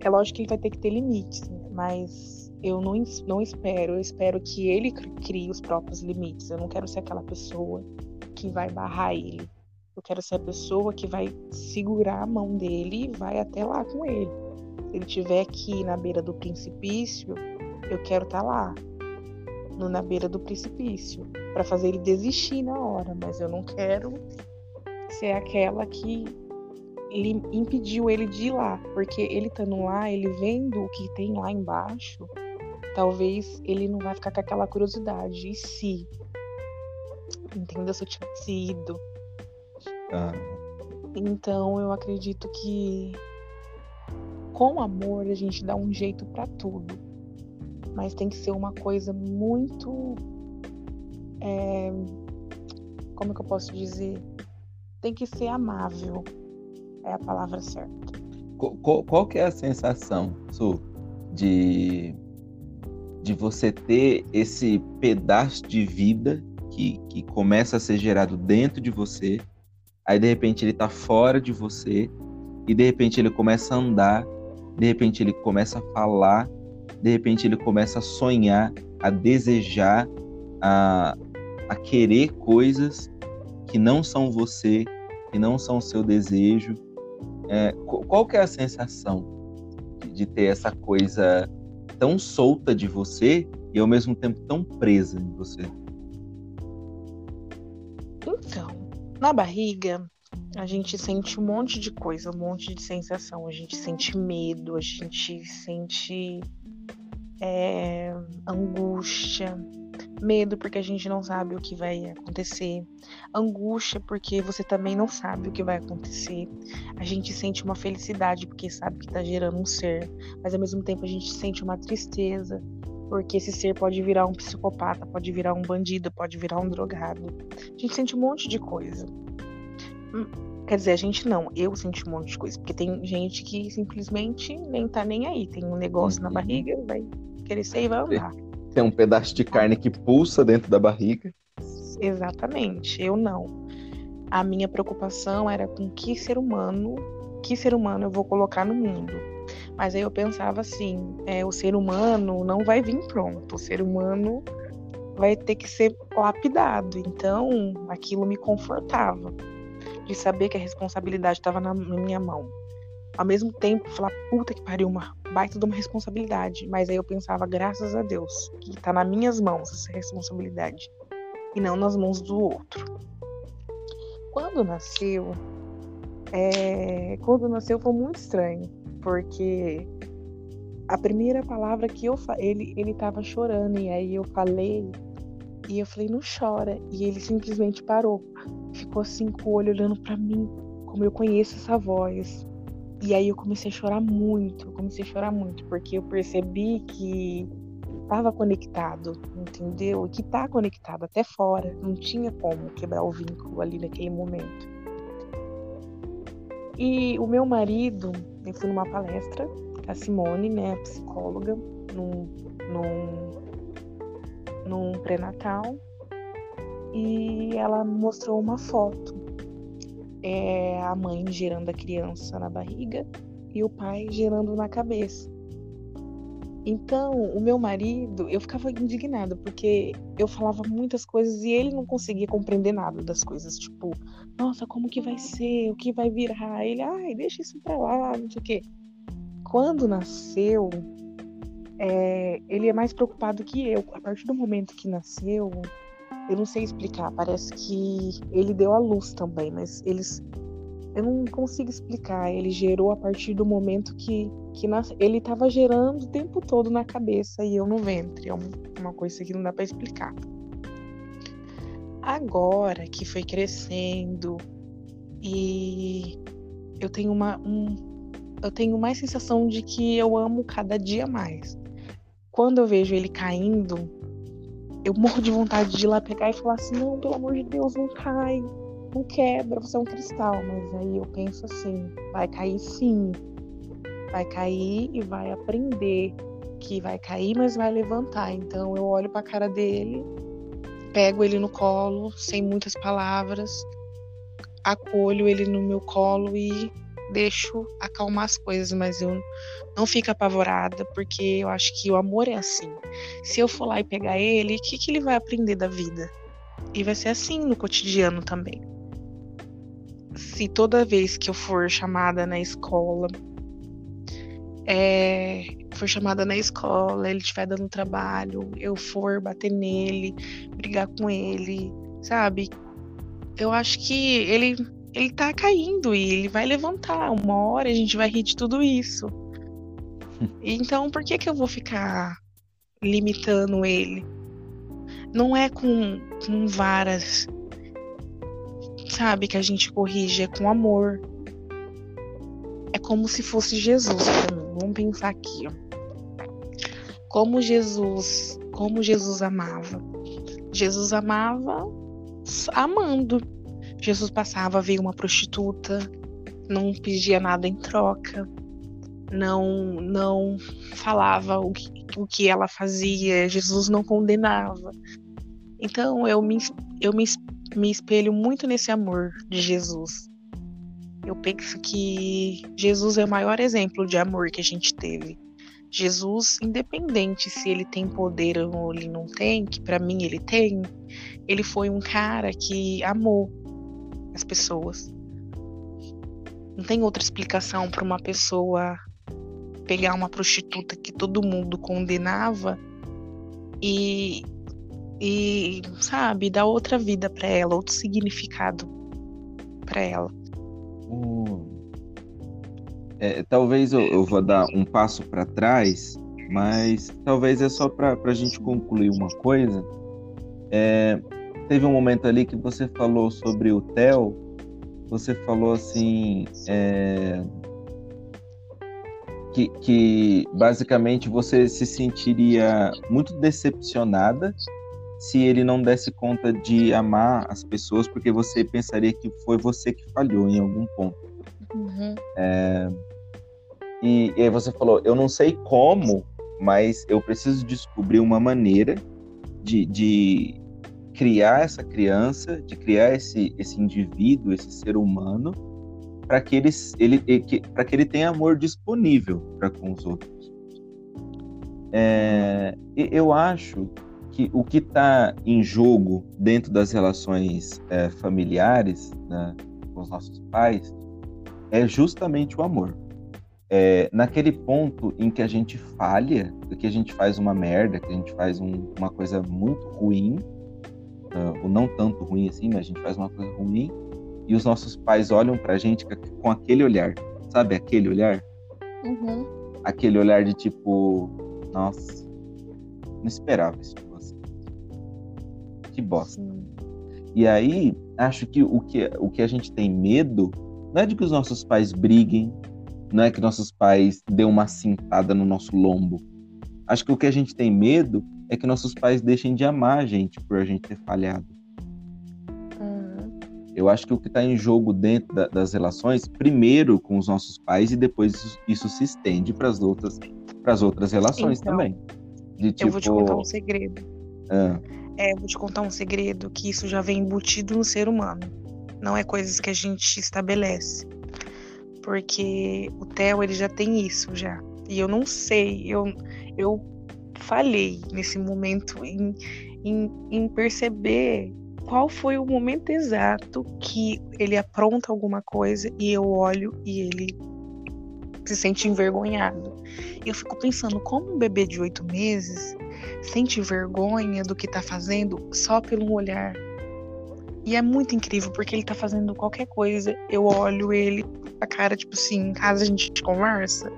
É lógico que ele vai ter que ter limites, né? Mas eu não, não espero, eu espero que ele crie os próprios limites. Eu não quero ser aquela pessoa que vai barrar ele. Eu quero ser a pessoa que vai segurar a mão dele e vai até lá com ele. Se ele tiver aqui na beira do precipício, eu quero estar tá lá, no, na beira do precipício, para fazer ele desistir na hora, mas eu não quero ser aquela que ele impediu ele de ir lá, porque ele estando lá, ele vendo o que tem lá embaixo, talvez ele não vai ficar com aquela curiosidade. E se? Entendeu? Se eu tivesse ido. Ah. Então eu acredito que com amor a gente dá um jeito para tudo. Mas tem que ser uma coisa muito. É, como que eu posso dizer? Tem que ser amável é a palavra certa.
Qual, qual que é a sensação, Su, de, de você ter esse pedaço de vida que, que começa a ser gerado dentro de você, aí de repente ele está fora de você, e de repente ele começa a andar, de repente ele começa a falar, de repente ele começa a sonhar, a desejar, a, a querer coisas que não são você, que não são o seu desejo, é, qual que é a sensação de, ter essa coisa tão solta de você e ao mesmo tempo tão presa em você?
Então, na barriga, a gente sente um monte de coisa, um monte de sensação. A gente sente medo, a gente sente é, angústia, medo porque a gente não sabe o que vai acontecer, angústia porque você também não sabe o que vai acontecer. A gente sente uma felicidade porque sabe que está gerando um ser, mas ao mesmo tempo a gente sente uma tristeza porque esse ser pode virar um psicopata, pode virar um bandido, pode virar um drogado. A gente sente um monte de coisa. Hum, quer dizer, a gente não, eu senti um monte de coisa, porque tem gente que simplesmente nem tá nem aí, tem um negócio na uhum. barriga, vai crescer e vai andar.
Tem um pedaço de carne que pulsa dentro da barriga.
Exatamente, eu não. A minha preocupação era com que ser humano, que ser humano eu vou colocar no mundo. Mas aí eu pensava assim, é, o ser humano não vai vir pronto, o ser humano vai ter que ser lapidado. Então, aquilo me confortava de saber que a responsabilidade estava na minha mão ao mesmo tempo falar, puta que pariu, uma baita de uma responsabilidade. Mas aí eu pensava, graças a Deus, que tá nas minhas mãos essa responsabilidade. E não nas mãos do outro. Quando nasceu, é... quando nasceu foi muito estranho, porque a primeira palavra que eu falei, ele ele tava chorando e aí eu falei e eu falei não chora e ele simplesmente parou, ficou assim com o olho olhando para mim, como eu conheço essa voz. E aí eu comecei a chorar muito, comecei a chorar muito, porque eu percebi que estava conectado, entendeu? E que tá conectado até fora, não tinha como quebrar o vínculo ali naquele momento. E o meu marido, eu fui numa palestra, a Simone, né, psicóloga, num, num, num pré-natal, e ela mostrou uma foto é a mãe gerando a criança na barriga e o pai gerando na cabeça. Então, o meu marido, eu ficava indignada porque eu falava muitas coisas e ele não conseguia compreender nada das coisas. Tipo, nossa, como que vai ser? O que vai virar? Ele, ai, deixa isso pra lá, não sei o quê. Quando nasceu, é, ele é mais preocupado que eu. A partir do momento que nasceu, eu não sei explicar, parece que ele deu a luz também, mas eles. Eu não consigo explicar. Ele gerou a partir do momento que, que nas, ele estava gerando o tempo todo na cabeça e eu no ventre. É uma coisa que não dá para explicar. Agora que foi crescendo e eu tenho uma um, eu tenho mais sensação de que eu amo cada dia mais. Quando eu vejo ele caindo, eu morro de vontade de ir lá pegar e falar assim: não, pelo amor de Deus, não cai, não quebra, você é um cristal. Mas aí eu penso assim: vai cair sim, vai cair e vai aprender que vai cair, mas vai levantar. Então eu olho para a cara dele, pego ele no colo, sem muitas palavras, acolho ele no meu colo e deixo acalmar as coisas, mas eu não fico apavorada, porque eu acho que o amor é assim. Se eu for lá e pegar ele, o que, que ele vai aprender da vida? E vai ser assim no cotidiano também. Se toda vez que eu for chamada na escola, é, for chamada na escola, ele estiver dando trabalho, eu for bater nele, brigar com ele, sabe? Eu acho que ele ele tá caindo e ele vai levantar. Uma hora a gente vai rir de tudo isso. (laughs) Então, por que que eu vou ficar limitando ele? Não é com, com varas, sabe, que a gente corrige, é com amor. É como se fosse Jesus pra mim. Vamos pensar aqui, ó. Como Jesus, como Jesus amava. Jesus amava amando. Jesus passava, veio uma prostituta, não pedia nada em troca, não não falava o que, o que ela fazia, Jesus não condenava. Então eu me, eu me, me espelho muito nesse amor de Jesus. Eu penso que Jesus é o maior exemplo de amor que a gente teve. Jesus, independente se ele tem poder ou ele não tem, que para mim ele tem, ele foi um cara que amou as pessoas. Não tem outra explicação para uma pessoa pegar uma prostituta que todo mundo condenava e, e sabe, dar outra vida para ela, outro significado para ela.
É, talvez eu, eu, vou dar um passo para trás, mas talvez é só para a gente concluir uma coisa. É, teve um momento ali que você falou sobre o Theo, você falou assim é, que, que basicamente você se sentiria muito decepcionada se ele não desse conta de amar as pessoas, porque você pensaria que foi você que falhou em algum ponto. Uhum. É, e, e aí você falou, eu não sei como, mas eu preciso descobrir uma maneira de, de criar essa criança, de criar esse, esse indivíduo, esse ser humano, para que ele, ele, para que ele tenha amor disponível para com os outros. É, eu acho que o que está em jogo dentro das relações é, familiares né, com os nossos pais é justamente o amor. É, naquele ponto em que a gente falha, que a gente faz uma merda, que a gente faz um, uma coisa muito ruim, uh, ou não tanto ruim assim, mas a gente faz uma coisa ruim, e os nossos pais olham pra gente com aquele olhar, sabe? Aquele olhar.
Uhum.
Aquele olhar de tipo, nossa, não esperava isso de você. Que bosta. Sim. E aí, acho que o, que o que a gente tem medo não é de que os nossos pais briguem, não é que nossos pais dêem uma cintada no nosso lombo. Acho que o que a gente tem medo é que nossos pais deixem de amar a gente por a gente ter falhado. Uhum. Eu acho que o que está em jogo dentro da, das relações, primeiro com os nossos pais e depois isso, isso se estende para as outras, as outras relações então, também.
De, tipo... Eu vou te tipo, contar um segredo. Ah. É, eu vou te contar um segredo que isso já vem embutido no ser humano. Não é coisas que a gente estabelece. Porque o Theo, ele já tem isso já. E eu não sei, eu, eu falhei nesse momento em, em, em perceber qual foi o momento exato que ele apronta alguma coisa e eu olho e ele se sente envergonhado. Eu fico pensando como um bebê de oito meses sente vergonha do que tá fazendo só pelo olhar. E é muito incrível porque ele tá fazendo qualquer coisa, eu olho ele, a cara, tipo assim, em casa a gente conversa.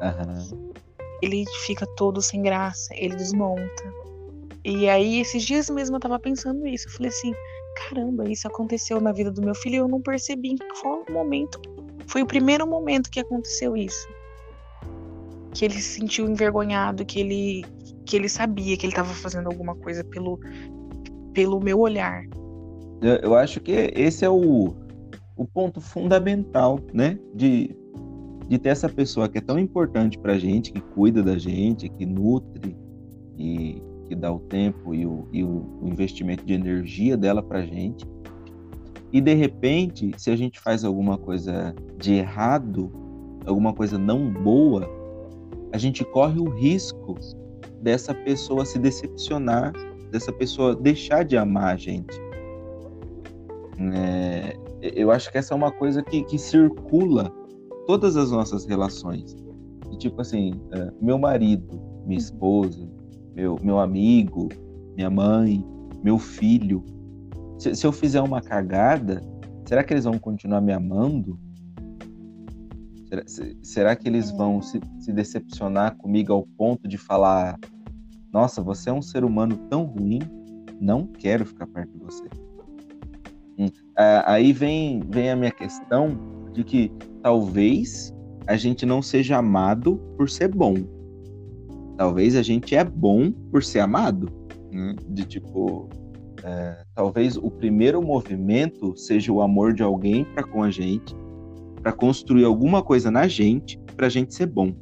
Uhum
ele fica todo sem graça, ele desmonta. E aí, esses dias mesmo eu tava pensando isso. Eu falei assim, caramba, isso aconteceu na vida do meu filho e eu não percebi em qual momento. Foi o primeiro momento que aconteceu isso. Que ele se sentiu envergonhado, que ele, que ele sabia que ele estava fazendo alguma coisa pelo, pelo meu olhar.
Eu, eu acho que esse é o, o ponto fundamental, né? De, de ter essa pessoa que é tão importante pra gente, que cuida da gente, que nutre e que dá o tempo e o, e o, o investimento de energia dela pra gente. E de repente, se a gente faz alguma coisa de errado, alguma coisa não boa, a gente corre o risco dessa pessoa se decepcionar, dessa pessoa deixar de amar a gente. É, eu acho que essa é uma coisa que, que circula todas as nossas relações. E, tipo assim, é, meu marido, minha esposa, meu, meu amigo, minha mãe, meu filho. Se, se eu fizer uma cagada, será que eles vão continuar me amando? Será, será que eles vão se, se decepcionar comigo ao ponto de falar: Nossa, você é um ser humano tão ruim, não quero ficar perto de você? Hum, aí vem, vem a minha questão de que talvez a gente não seja amado por ser bom. Talvez a gente é bom por ser amado. Né? De tipo, é, talvez o primeiro movimento seja o amor de alguém para com a gente, para construir alguma coisa na gente, para a gente ser bom.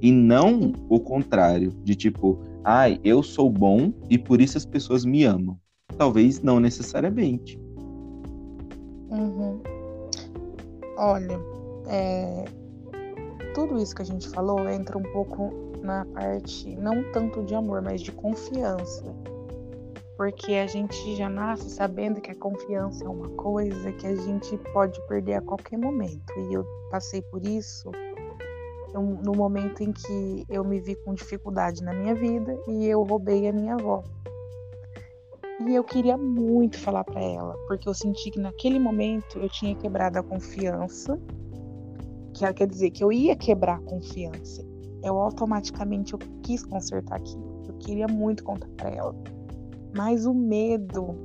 E não o contrário, de tipo, ai, eu sou bom e por isso as pessoas me amam. Talvez não necessariamente.
Uhum. Olha, é... tudo isso que a gente falou entra um pouco na parte, não tanto de amor, mas de confiança. Porque a gente já nasce sabendo que a confiança é uma coisa que a gente pode perder a qualquer momento. E eu passei por isso eu, no momento em que eu me vi com dificuldade na minha vida e eu roubei a minha avó. E eu queria muito falar para ela, porque eu senti que naquele momento eu tinha quebrado a confiança, que quer dizer que eu ia quebrar a confiança. Eu automaticamente eu quis consertar aquilo. Eu queria muito contar para ela. Mas o medo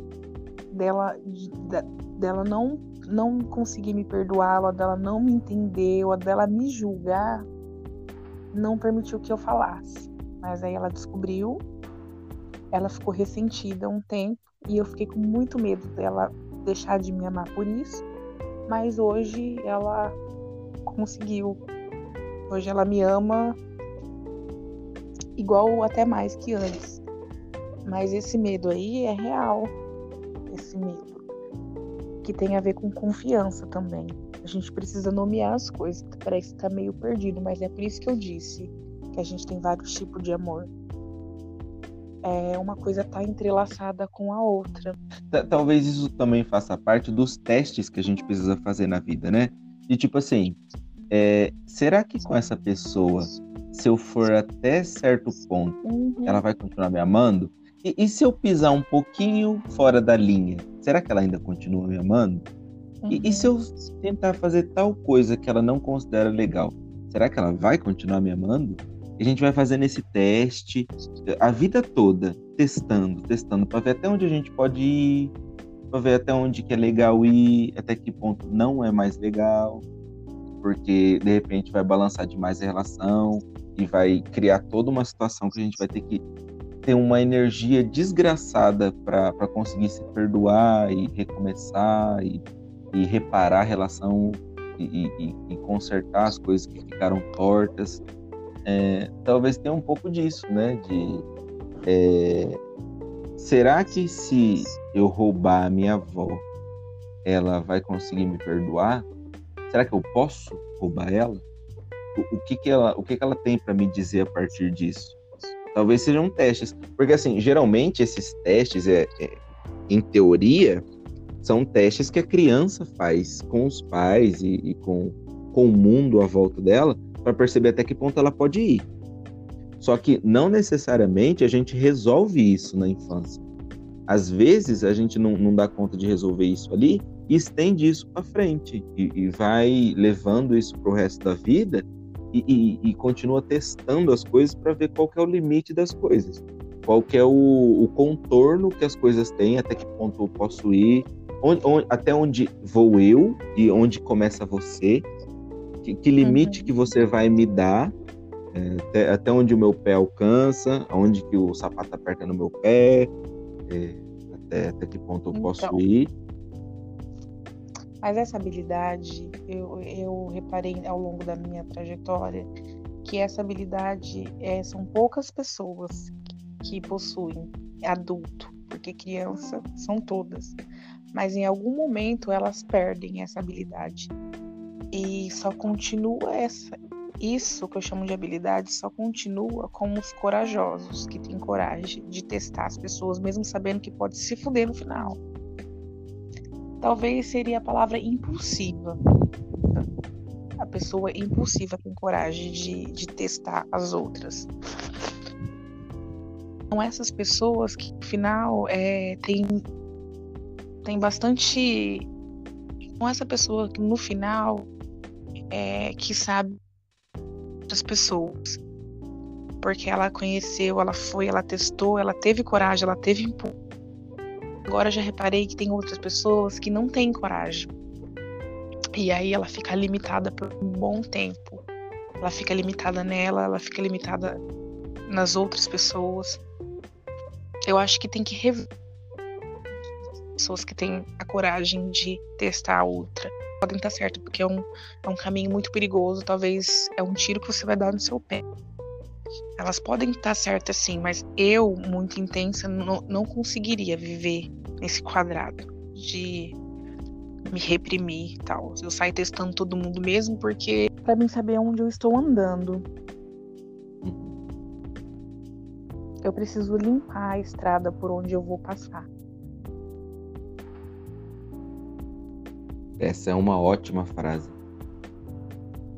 dela dela não não conseguir me perdoar, dela não me entender, ou dela me julgar, não permitiu que eu falasse. Mas aí ela descobriu ela ficou ressentida um tempo e eu fiquei com muito medo dela deixar de me amar por isso. Mas hoje ela conseguiu. Hoje ela me ama igual até mais que antes. Mas esse medo aí é real. Esse medo. Que tem a ver com confiança também. A gente precisa nomear as coisas. Parece que tá meio perdido, mas é por isso que eu disse que a gente tem vários tipos de amor é, uma coisa está entrelaçada com a outra.
Talvez isso também faça parte dos testes que a gente precisa fazer na vida, né? De tipo assim, é, será que com essa pessoa, se eu for até certo ponto, uhum. ela vai continuar me amando? E, e, se eu pisar um pouquinho fora da linha, será que ela ainda continua me amando? Uhum. E, e se eu uhum. tentar fazer tal coisa que ela não considera legal, será que ela vai continuar me amando? A gente vai fazendo esse teste a vida toda, testando, testando, para ver até onde a gente pode ir, para ver até onde que é legal ir, até que ponto não é mais legal, porque de repente vai balançar demais a relação e vai criar toda uma situação que a gente vai ter que ter uma energia desgraçada para conseguir se perdoar e recomeçar e, e reparar a relação e, e, e consertar as coisas que ficaram tortas é, talvez tenha um pouco disso, né? De é, será que se eu roubar a minha avó, ela vai conseguir me perdoar? Será que eu posso roubar ela? O, o que que ela, o que que ela tem para me dizer a partir disso? Talvez sejam testes, porque assim, geralmente esses testes é, é em teoria são testes que a criança faz com os pais e, e com, com o mundo à volta dela para perceber até que ponto ela pode ir. Só que não necessariamente a gente resolve isso na infância. Às vezes a gente não, não dá conta de resolver isso ali e estende isso para frente e, e, vai levando isso para o resto da vida e, e, e, continua testando as coisas para ver qual é o limite das coisas. Qual é o, o, contorno que as coisas têm, até que ponto eu posso ir, onde, onde, até onde vou eu e onde começa você, que, que limite uhum. que você vai me dar, é, até, até, onde o meu pé alcança, onde que o sapato aperta no meu pé, é, até, até que ponto eu posso então, ir.
Mas essa habilidade, eu, eu reparei ao longo da minha trajetória que essa habilidade é, são poucas pessoas que possuem adulto, porque criança são todas. Mas em algum momento elas perdem essa habilidade. E só continua essa isso que eu chamo de habilidade só continua com os corajosos que têm coragem de testar as pessoas, mesmo sabendo que pode se fuder no final talvez seria a palavra impulsiva. A pessoa impulsiva tem coragem de, de testar as outras. São essas pessoas que, no final, é, tem, tem bastante. São essa pessoa que, no final, é, que sabe das pessoas. Porque ela conheceu, ela foi, ela testou, ela teve coragem, ela teve impulso Agora já reparei que tem outras pessoas que não têm coragem. E aí ela fica limitada por um bom tempo. Ela fica limitada nela, ela fica limitada nas outras pessoas. Eu acho que tem que rever pessoas que têm a coragem de testar a outra. Podem estar certo, porque é um, é um caminho muito perigoso. Talvez é um tiro que você vai dar no seu pé. Elas podem estar certas sim, mas eu, muito intensa, não, não conseguiria viver nesse quadrado de me reprimir e tal. Eu saio testando todo mundo mesmo porque para mim saber onde eu estou andando. Eu preciso limpar a estrada por onde eu vou passar.
Essa é uma ótima frase.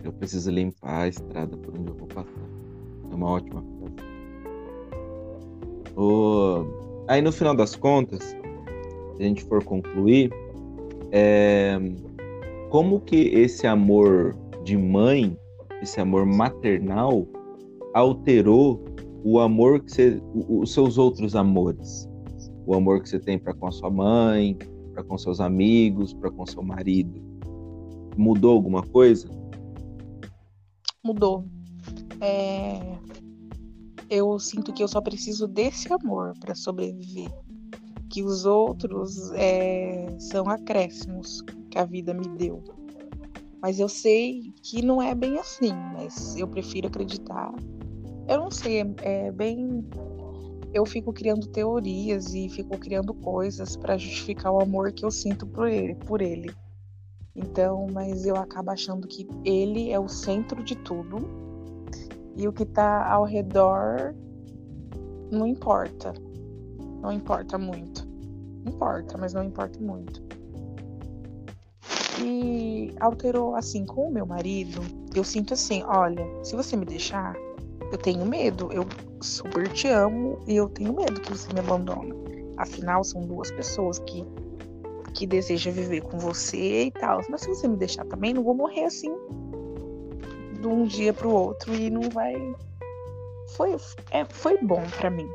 Eu preciso limpar a estrada por onde eu vou passar. É uma ótima frase. O... Aí no final das contas, se a gente for concluir, é... como que esse amor de mãe, esse amor maternal, alterou o amor que você, os seus outros amores, o amor que você tem para com a sua mãe, para com seus amigos, para com seu marido, mudou alguma coisa?
Mudou. É... Eu sinto que eu só preciso desse amor para sobreviver. Que os outros é... são acréscimos que a vida me deu. Mas eu sei que não é bem assim, mas eu prefiro acreditar. Eu não sei, é, é bem. Eu fico criando teorias e fico criando coisas para justificar o amor que eu sinto por ele, por ele. Então, mas eu acabo achando que ele é o centro de tudo e o que está ao redor não importa. Não importa muito. Importa, mas não importa muito. E alterou assim com o meu marido. Eu sinto assim: olha, se você me deixar, eu tenho medo. Eu super te amo e eu tenho medo que você me abandone. Afinal, são duas pessoas que que desejam viver com você e tal. Mas se você me deixar também, não vou morrer assim de um dia para o outro e não vai. Foi, é, foi bom para mim.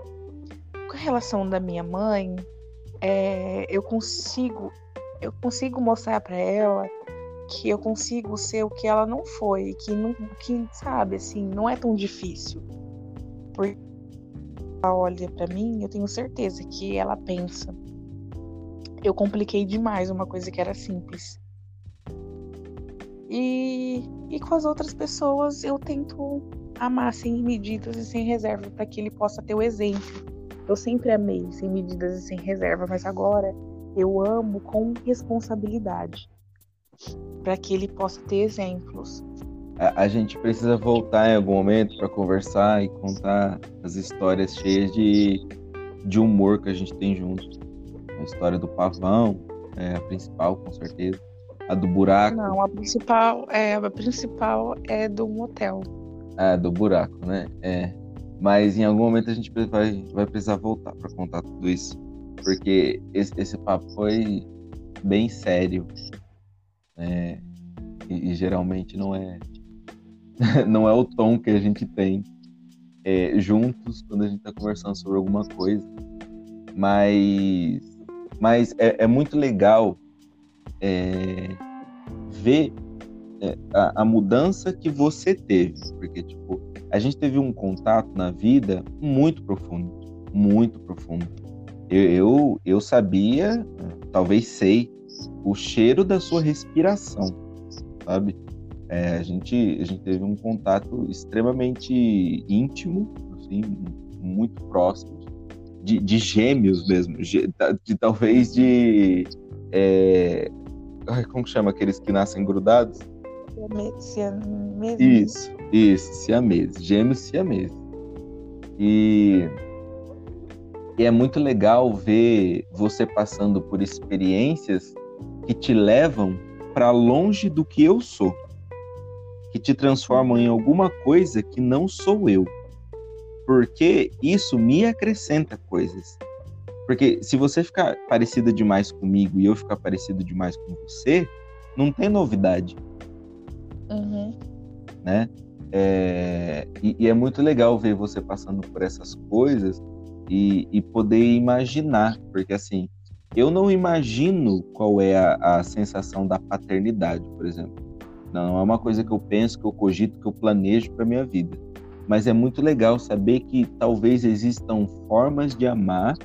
Com relação da minha mãe, é, eu consigo eu consigo mostrar para ela que eu consigo ser o que ela não foi, que não, que sabe assim, não é tão difícil. Porque ela olha para mim, eu tenho certeza que ela pensa. Eu compliquei demais uma coisa que era simples. E, e com as outras pessoas eu tento amar sem medidas e sem reserva para que ele possa ter o exemplo. Eu sempre amei sem medidas e sem reserva, mas agora eu amo com responsabilidade para que ele possa ter exemplos.
A, a, gente precisa voltar em algum momento para conversar e contar as histórias cheias de, de humor que a gente tem juntos. A história do pavão é a principal, com certeza. A do buraco?
Não, a principal é a principal é do motel.
Ah, do buraco, né? É. Mas em algum momento a gente vai, vai precisar voltar para contar tudo isso. Porque esse, esse papo foi bem sério. Né? E, e, geralmente não é (laughs) não é o tom que a gente tem. é, juntos quando a gente está conversando sobre alguma coisa. Mas, mas é, é muito legal é, ver é, a, a, mudança que você teve, porque tipo a gente teve um contato na vida muito profundo, muito profundo. Eu, eu, eu sabia, talvez sei, o cheiro da sua respiração, sabe? É, a, gente, a gente teve um contato extremamente íntimo, assim, muito próximo, de, de gêmeos mesmo, de, de talvez de. É, como chama aqueles que nascem grudados? Isso, isso, siameses, gêmeos siameses. E, e é muito legal ver você passando por experiências que te levam para longe do que eu sou, que te transformam em alguma coisa que não sou eu. Porque isso me acrescenta coisas. Porque se você ficar parecida demais comigo e eu ficar parecido demais com você, não tem novidade.
Uhum.
Né? É, e, e, é muito legal ver você passando por essas coisas e, e poder imaginar, porque assim, eu não imagino qual é a, a sensação da paternidade, por exemplo. Não é uma coisa que eu penso, que eu cogito, que eu planejo para minha vida. Mas é muito legal saber que talvez existam formas de amar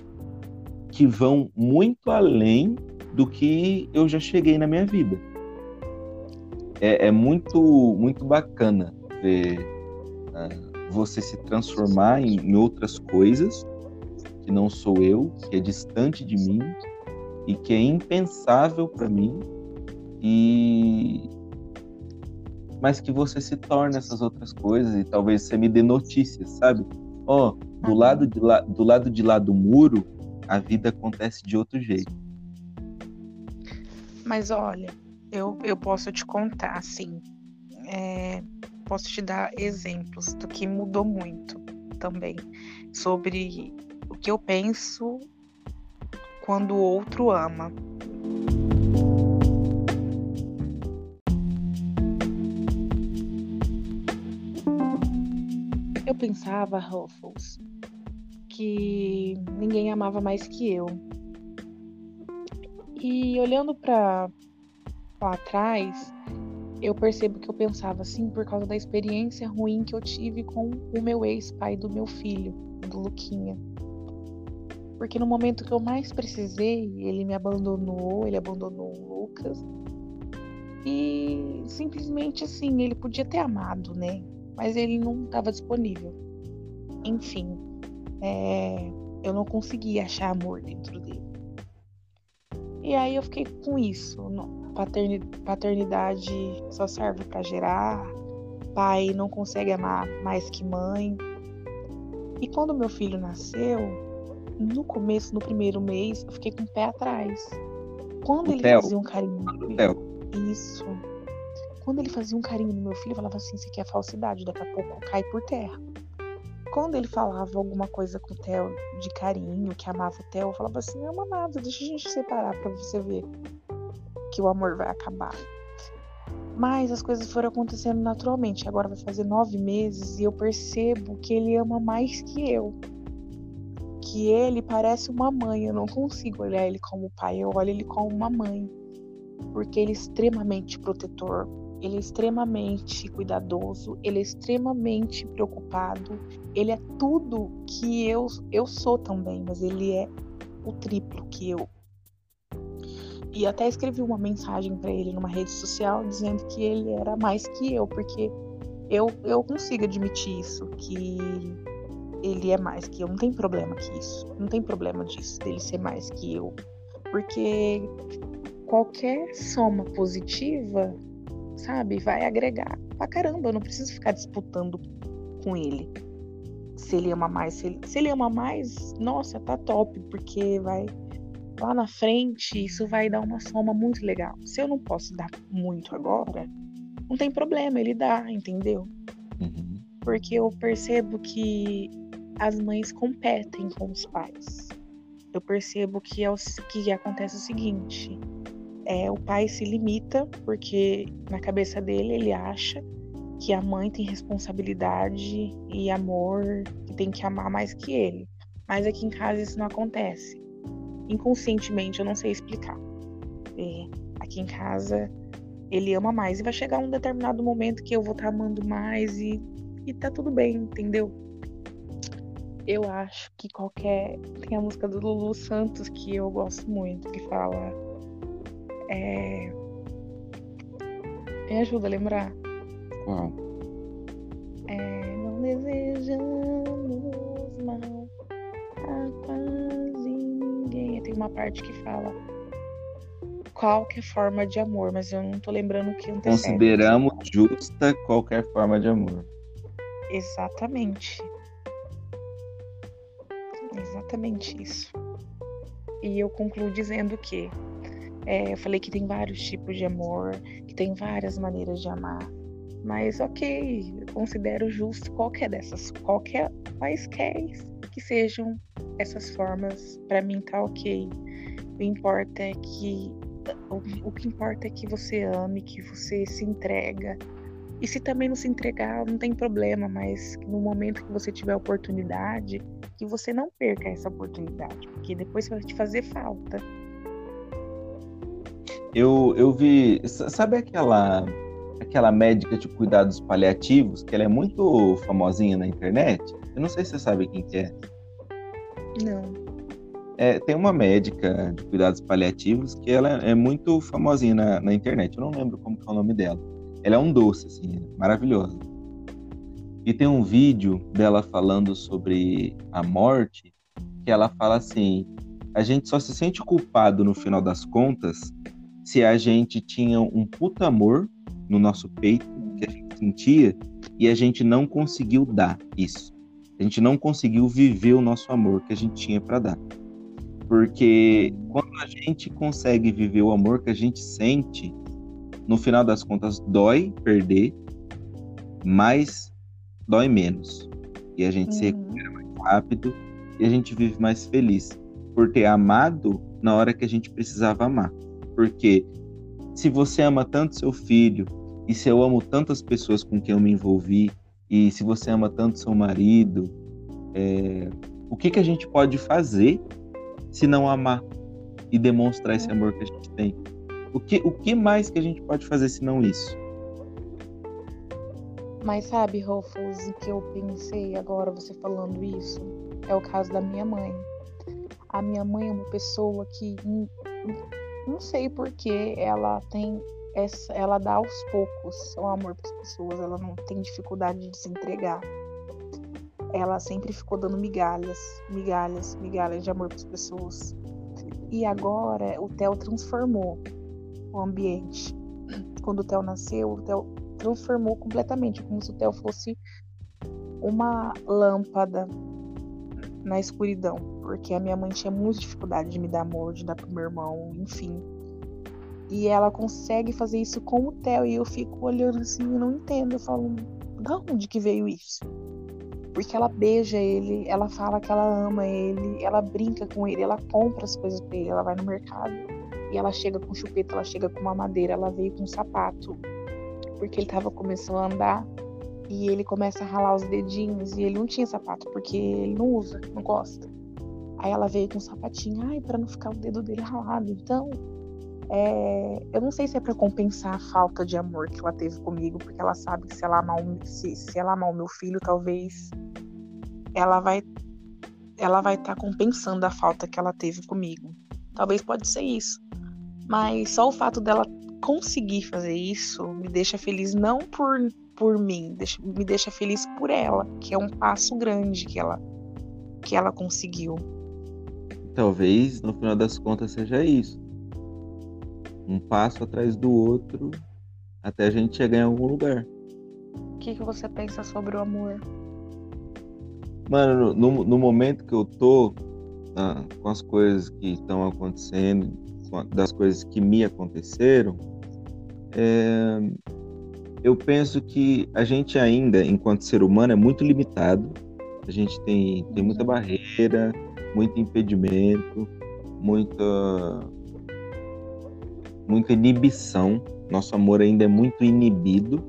que vão muito além do que eu já cheguei na minha vida. É, é muito, muito bacana ver uh, você se transformar em, em outras coisas que não sou eu, que é distante de mim, e que é impensável para mim e mas que você se torne essas outras coisas e talvez você me dê notícias, sabe? Ó, oh, do lado de lá, do lado de lá do muro, a vida acontece de outro jeito.
Mas olha, eu, eu posso te contar, assim, é, posso te dar exemplos do que mudou muito também sobre o que eu penso quando o outro ama. Eu pensava, Ruffles, que ninguém amava mais que eu. E olhando para lá atrás, eu percebo que eu pensava assim por causa da experiência ruim que eu tive com o meu ex-pai do meu filho, do Luquinha. Porque no momento que eu mais precisei, ele me abandonou, ele abandonou o Lucas. E simplesmente assim, ele podia ter amado, né? Mas ele não estava disponível. Enfim, é, eu não conseguia achar amor dentro dele. E aí eu fiquei com isso. Paternidade só serve para gerar. Pai não consegue amar mais que mãe. E quando meu filho nasceu, no começo, no primeiro mês, eu fiquei com o pé atrás. Quando o ele Theo. fazia um carinho. Isso. Quando ele fazia um carinho no meu filho, eu falava assim: isso aqui é falsidade, daqui a pouco cai por terra. Quando ele falava alguma coisa com o Theo de carinho, que amava o Theo, eu falava assim: não ama nada, deixa a gente separar pra você ver que o amor vai acabar. Mas as coisas foram acontecendo naturalmente. Agora vai fazer nove meses e eu percebo que ele ama mais que eu que ele parece uma mãe. Eu não consigo olhar ele como pai, eu olho ele como uma mãe. Porque ele é extremamente protetor, ele é extremamente cuidadoso, ele é extremamente preocupado, ele é tudo que eu, eu sou também, mas ele é o triplo que eu. E até escrevi uma mensagem para ele numa rede social dizendo que ele era mais que eu, porque eu, eu consigo admitir isso, que ele é mais que eu. Não tem problema que isso. Não tem problema disso, dele ser mais que eu. Porque qualquer soma positiva, sabe, vai agregar pra caramba. Eu não preciso ficar disputando com ele. Se ele ama mais, se ele, se ele ama mais, nossa, tá top, porque vai lá na frente, isso vai dar uma soma muito legal. Se eu não posso dar muito agora, não tem problema, ele dá, entendeu? Uhum. Porque eu percebo que as mães competem com os pais. Eu percebo que, é o, que acontece o seguinte: é, o pai se limita, porque na cabeça dele ele acha que a mãe tem responsabilidade e amor, que tem que amar mais que ele. Mas aqui em casa isso não acontece. Inconscientemente, eu não sei explicar. É, aqui em casa ele ama mais e vai chegar um determinado momento que eu vou estar tá amando mais e, e tá tudo bem, entendeu? Eu acho que qualquer. Tem a música do Lulu Santos que eu gosto muito, que fala. É... Me ajuda a lembrar.
Qual?
É, não desejamos mal a quase ninguém. Tem uma parte que fala qualquer forma de amor, mas eu não tô lembrando o que antecede.
Consideramos justa qualquer forma de amor.
Exatamente. Exatamente isso. E eu concluo dizendo que é, eu falei que tem vários tipos de amor, que tem várias maneiras de amar. Mas ok, eu considero justo qualquer dessas, qualquer quaisquer que sejam essas formas, para mim tá ok. O importa é que o, o que importa é que você ame, que você se entrega. E se também não se entregar, não tem problema, mas no momento que você tiver oportunidade, que você não perca essa oportunidade, porque depois vai te fazer falta.
Eu, eu vi, sabe aquela aquela médica de cuidados paliativos, que ela é muito famosinha na internet. Eu não sei se você sabe quem que é.
Não.
É, tem uma médica de cuidados paliativos que ela é muito famosinha na, na internet. Eu não lembro como é o nome dela. Ela é um doce, assim, maravilhosa. E tem um vídeo dela falando sobre a morte, que ela fala assim: a gente só se sente culpado no final das contas se a gente tinha um puta amor no nosso peito que a gente sentia e a gente não conseguiu dar isso. A gente não conseguiu viver o nosso amor que a gente tinha para dar. Porque quando a gente consegue viver o amor que a gente sente, no final das contas dói perder, mas dói menos. E a gente uhum. se recupera mais rápido e a gente vive mais feliz por ter amado na hora que a gente precisava amar. Porque se você ama tanto seu filho, e se eu amo tantas pessoas com quem eu me envolvi, e se você ama tanto seu marido, é, o que, que a gente pode fazer se não amar e demonstrar esse amor que a gente tem? O que, o que mais que a gente pode fazer se não isso?
Mas sabe, Rufus, o que eu pensei agora, você falando isso, é o caso da minha mãe. A minha mãe é uma pessoa que não sei porque ela tem essa, ela dá aos poucos o amor para as pessoas, ela não tem dificuldade de se entregar. Ela sempre ficou dando migalhas, migalhas, migalhas de amor para as pessoas. E agora o Theo transformou o ambiente. Quando o Theo nasceu, o Theo transformou completamente, como se o Theo fosse uma lâmpada na escuridão, porque a minha mãe tinha muita dificuldade de me dar amor, de dar pro meu irmão, enfim. E ela consegue fazer isso com o Theo, e eu fico olhando assim, e não entendo, eu falo, da onde que veio isso? Porque ela beija ele, ela fala que ela ama ele, ela brinca com ele, ela compra as coisas pra ele, ela vai no mercado e ela chega com chupeta, ela chega com uma madeira, ela veio com um sapato, porque ele tava começando a andar e ele começa a ralar os dedinhos e ele não tinha sapato porque ele não usa, não gosta. Aí ela veio com um sapatinho, ai, para não ficar o dedo dele ralado. Então, é, eu não sei se é para compensar a falta de amor que ela teve comigo, porque ela sabe que se ela amar, se, se ela amar o meu filho, talvez ela vai ela vai estar tá compensando a falta que ela teve comigo. Talvez pode ser isso. Mas só o fato dela conseguir fazer isso me deixa feliz não por por mim, deixa, me deixa feliz por ela, que é um passo grande que ela que ela conseguiu.
Talvez no final das contas seja isso. Um passo atrás do outro até a gente chegar em algum lugar.
O que, que você pensa sobre o amor?
Mano, no, no momento que eu tô ah, com as coisas que estão acontecendo, das coisas que me aconteceram, é, eu penso que a gente ainda, enquanto ser humano, é muito limitado. A gente tem, tem muita barreira, muito impedimento, muita, muita inibição. Nosso amor ainda é muito inibido.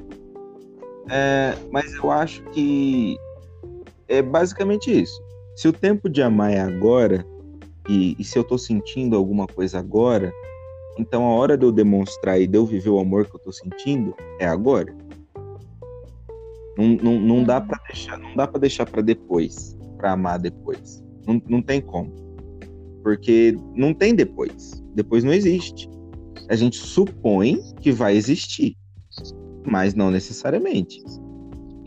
É, mas eu acho que é basicamente isso. Se o tempo de amar é agora, e, e se eu tô sentindo alguma coisa agora, então a hora de eu demonstrar e de eu viver o amor que eu tô sentindo é agora. Não, não, não dá para deixar, não dá para deixar para depois, para amar depois. Não, não tem como. Porque não tem depois. Depois não existe. A gente supõe que vai existir, mas não necessariamente.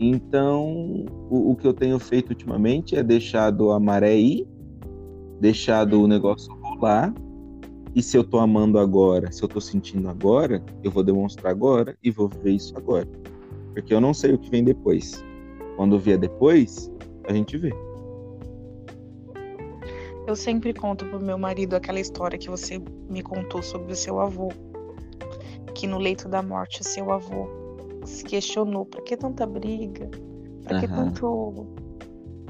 Então, o, o que eu tenho feito ultimamente é deixado a maré ir, deixado o negócio rolar. E se eu tô amando agora, se eu tô sentindo agora, eu vou demonstrar agora e vou ver isso agora. Porque eu não sei o que vem depois. Quando vier depois, a gente vê.
Eu sempre conto pro meu marido aquela história que você me contou sobre o seu avô. Que no leito da morte, seu avô se questionou: por que tanta briga? Por que uhum. tanto.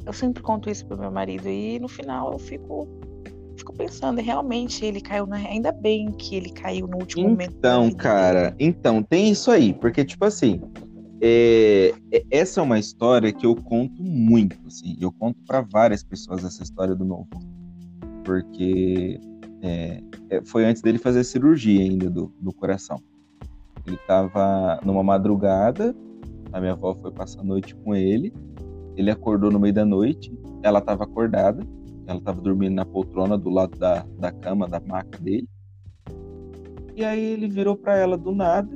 Eu sempre conto isso pro meu marido e no final eu fico fico pensando, realmente ele caiu na. Ainda bem que ele caiu no último
então,
momento.
Então, cara, então, tem isso aí, porque, tipo assim, é, é, essa é uma história que eu conto muito, assim, eu conto para várias pessoas essa história do meu avô, porque é, é, foi antes dele fazer a cirurgia ainda do, do coração. Ele estava numa madrugada, a minha avó foi passar a noite com ele, ele acordou no meio da noite, ela estava acordada, ela estava dormindo na poltrona do lado da, da cama, da maca dele, e aí ele virou para ela do nada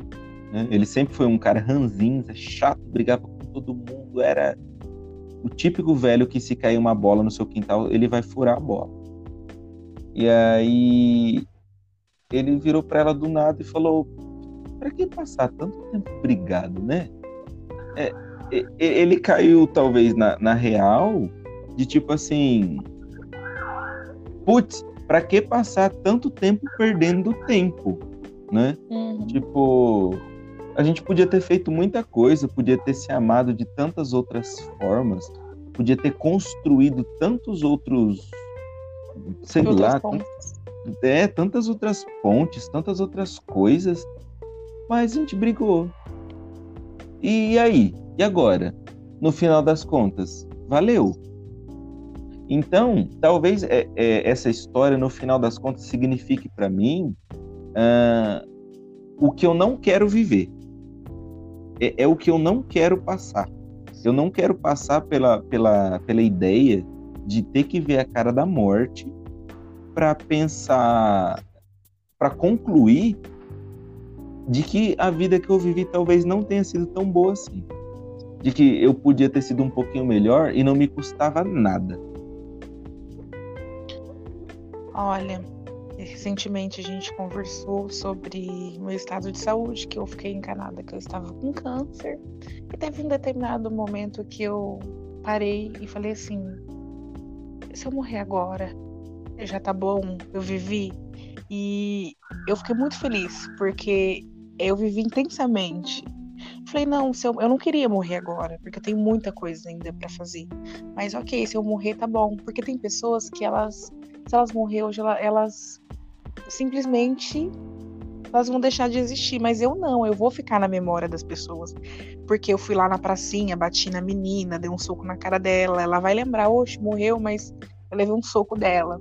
né? Ele sempre foi um cara ranzinza, chato, brigava com todo mundo, era o típico velho que se cair uma bola no seu quintal, ele vai furar a bola. E aí ele virou para ela do nada e falou: "Para que passar tanto tempo brigado, né?" É, ele caiu talvez na, na real de tipo assim, putz, para que passar tanto tempo perdendo tempo, né? Uhum. Tipo, a gente podia ter feito muita coisa, podia ter se amado de tantas outras formas, podia ter construído tantos outros, sei lá, é, tantas outras pontes, tantas outras coisas, mas a gente brigou. E aí? E agora? No final das contas, valeu. Então, talvez é, é, essa história, no final das contas, signifique para mim uh, o que eu não quero viver é, é o que eu não quero passar. Eu não quero passar pela, pela, pela ideia de ter que ver a cara da morte para pensar, para concluir de que a vida que eu vivi talvez não tenha sido tão boa assim. De que eu podia ter sido um pouquinho melhor e não me custava nada.
Olha, recentemente a gente conversou sobre meu estado de saúde, que eu fiquei encanada que eu estava com câncer. E teve um determinado momento que eu parei e falei assim: se eu morrer agora, já tá bom, eu vivi. E eu fiquei muito feliz, porque eu vivi intensamente. Falei, não, se eu, eu não queria morrer agora, porque eu tenho muita coisa ainda para fazer. Mas ok, se eu morrer, tá bom. Porque tem pessoas que elas, se elas morrer hoje, elas simplesmente elas vão deixar de existir, mas eu não, eu vou ficar na memória das pessoas, porque eu fui lá na pracinha, bati na menina, dei um soco na cara dela, ela vai lembrar, oxe, morreu, mas eu levei um soco dela.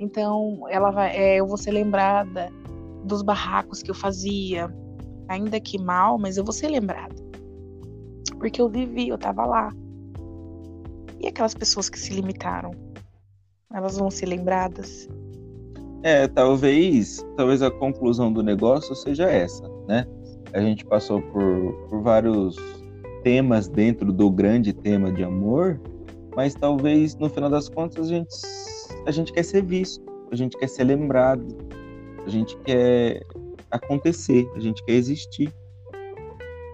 Então, ela vai, é, eu vou ser lembrada dos barracos que eu fazia, ainda que mal, mas eu vou ser lembrada. Porque eu vivi, eu tava lá. E aquelas pessoas que se limitaram, elas vão ser lembradas?
É, talvez, talvez a conclusão do negócio seja essa, né? A gente passou por, por vários temas dentro do grande tema de amor, mas talvez no final das contas a gente, a gente quer ser visto, a gente quer ser lembrado, a gente quer acontecer, a gente quer existir.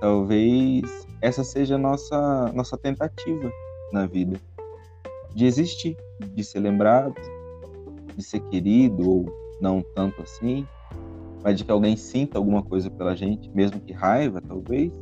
Talvez essa seja a nossa, nossa tentativa na vida, de existir, de ser lembrado, de ser querido ou não tanto assim, mas de que alguém sinta alguma coisa pela gente, mesmo que raiva, talvez.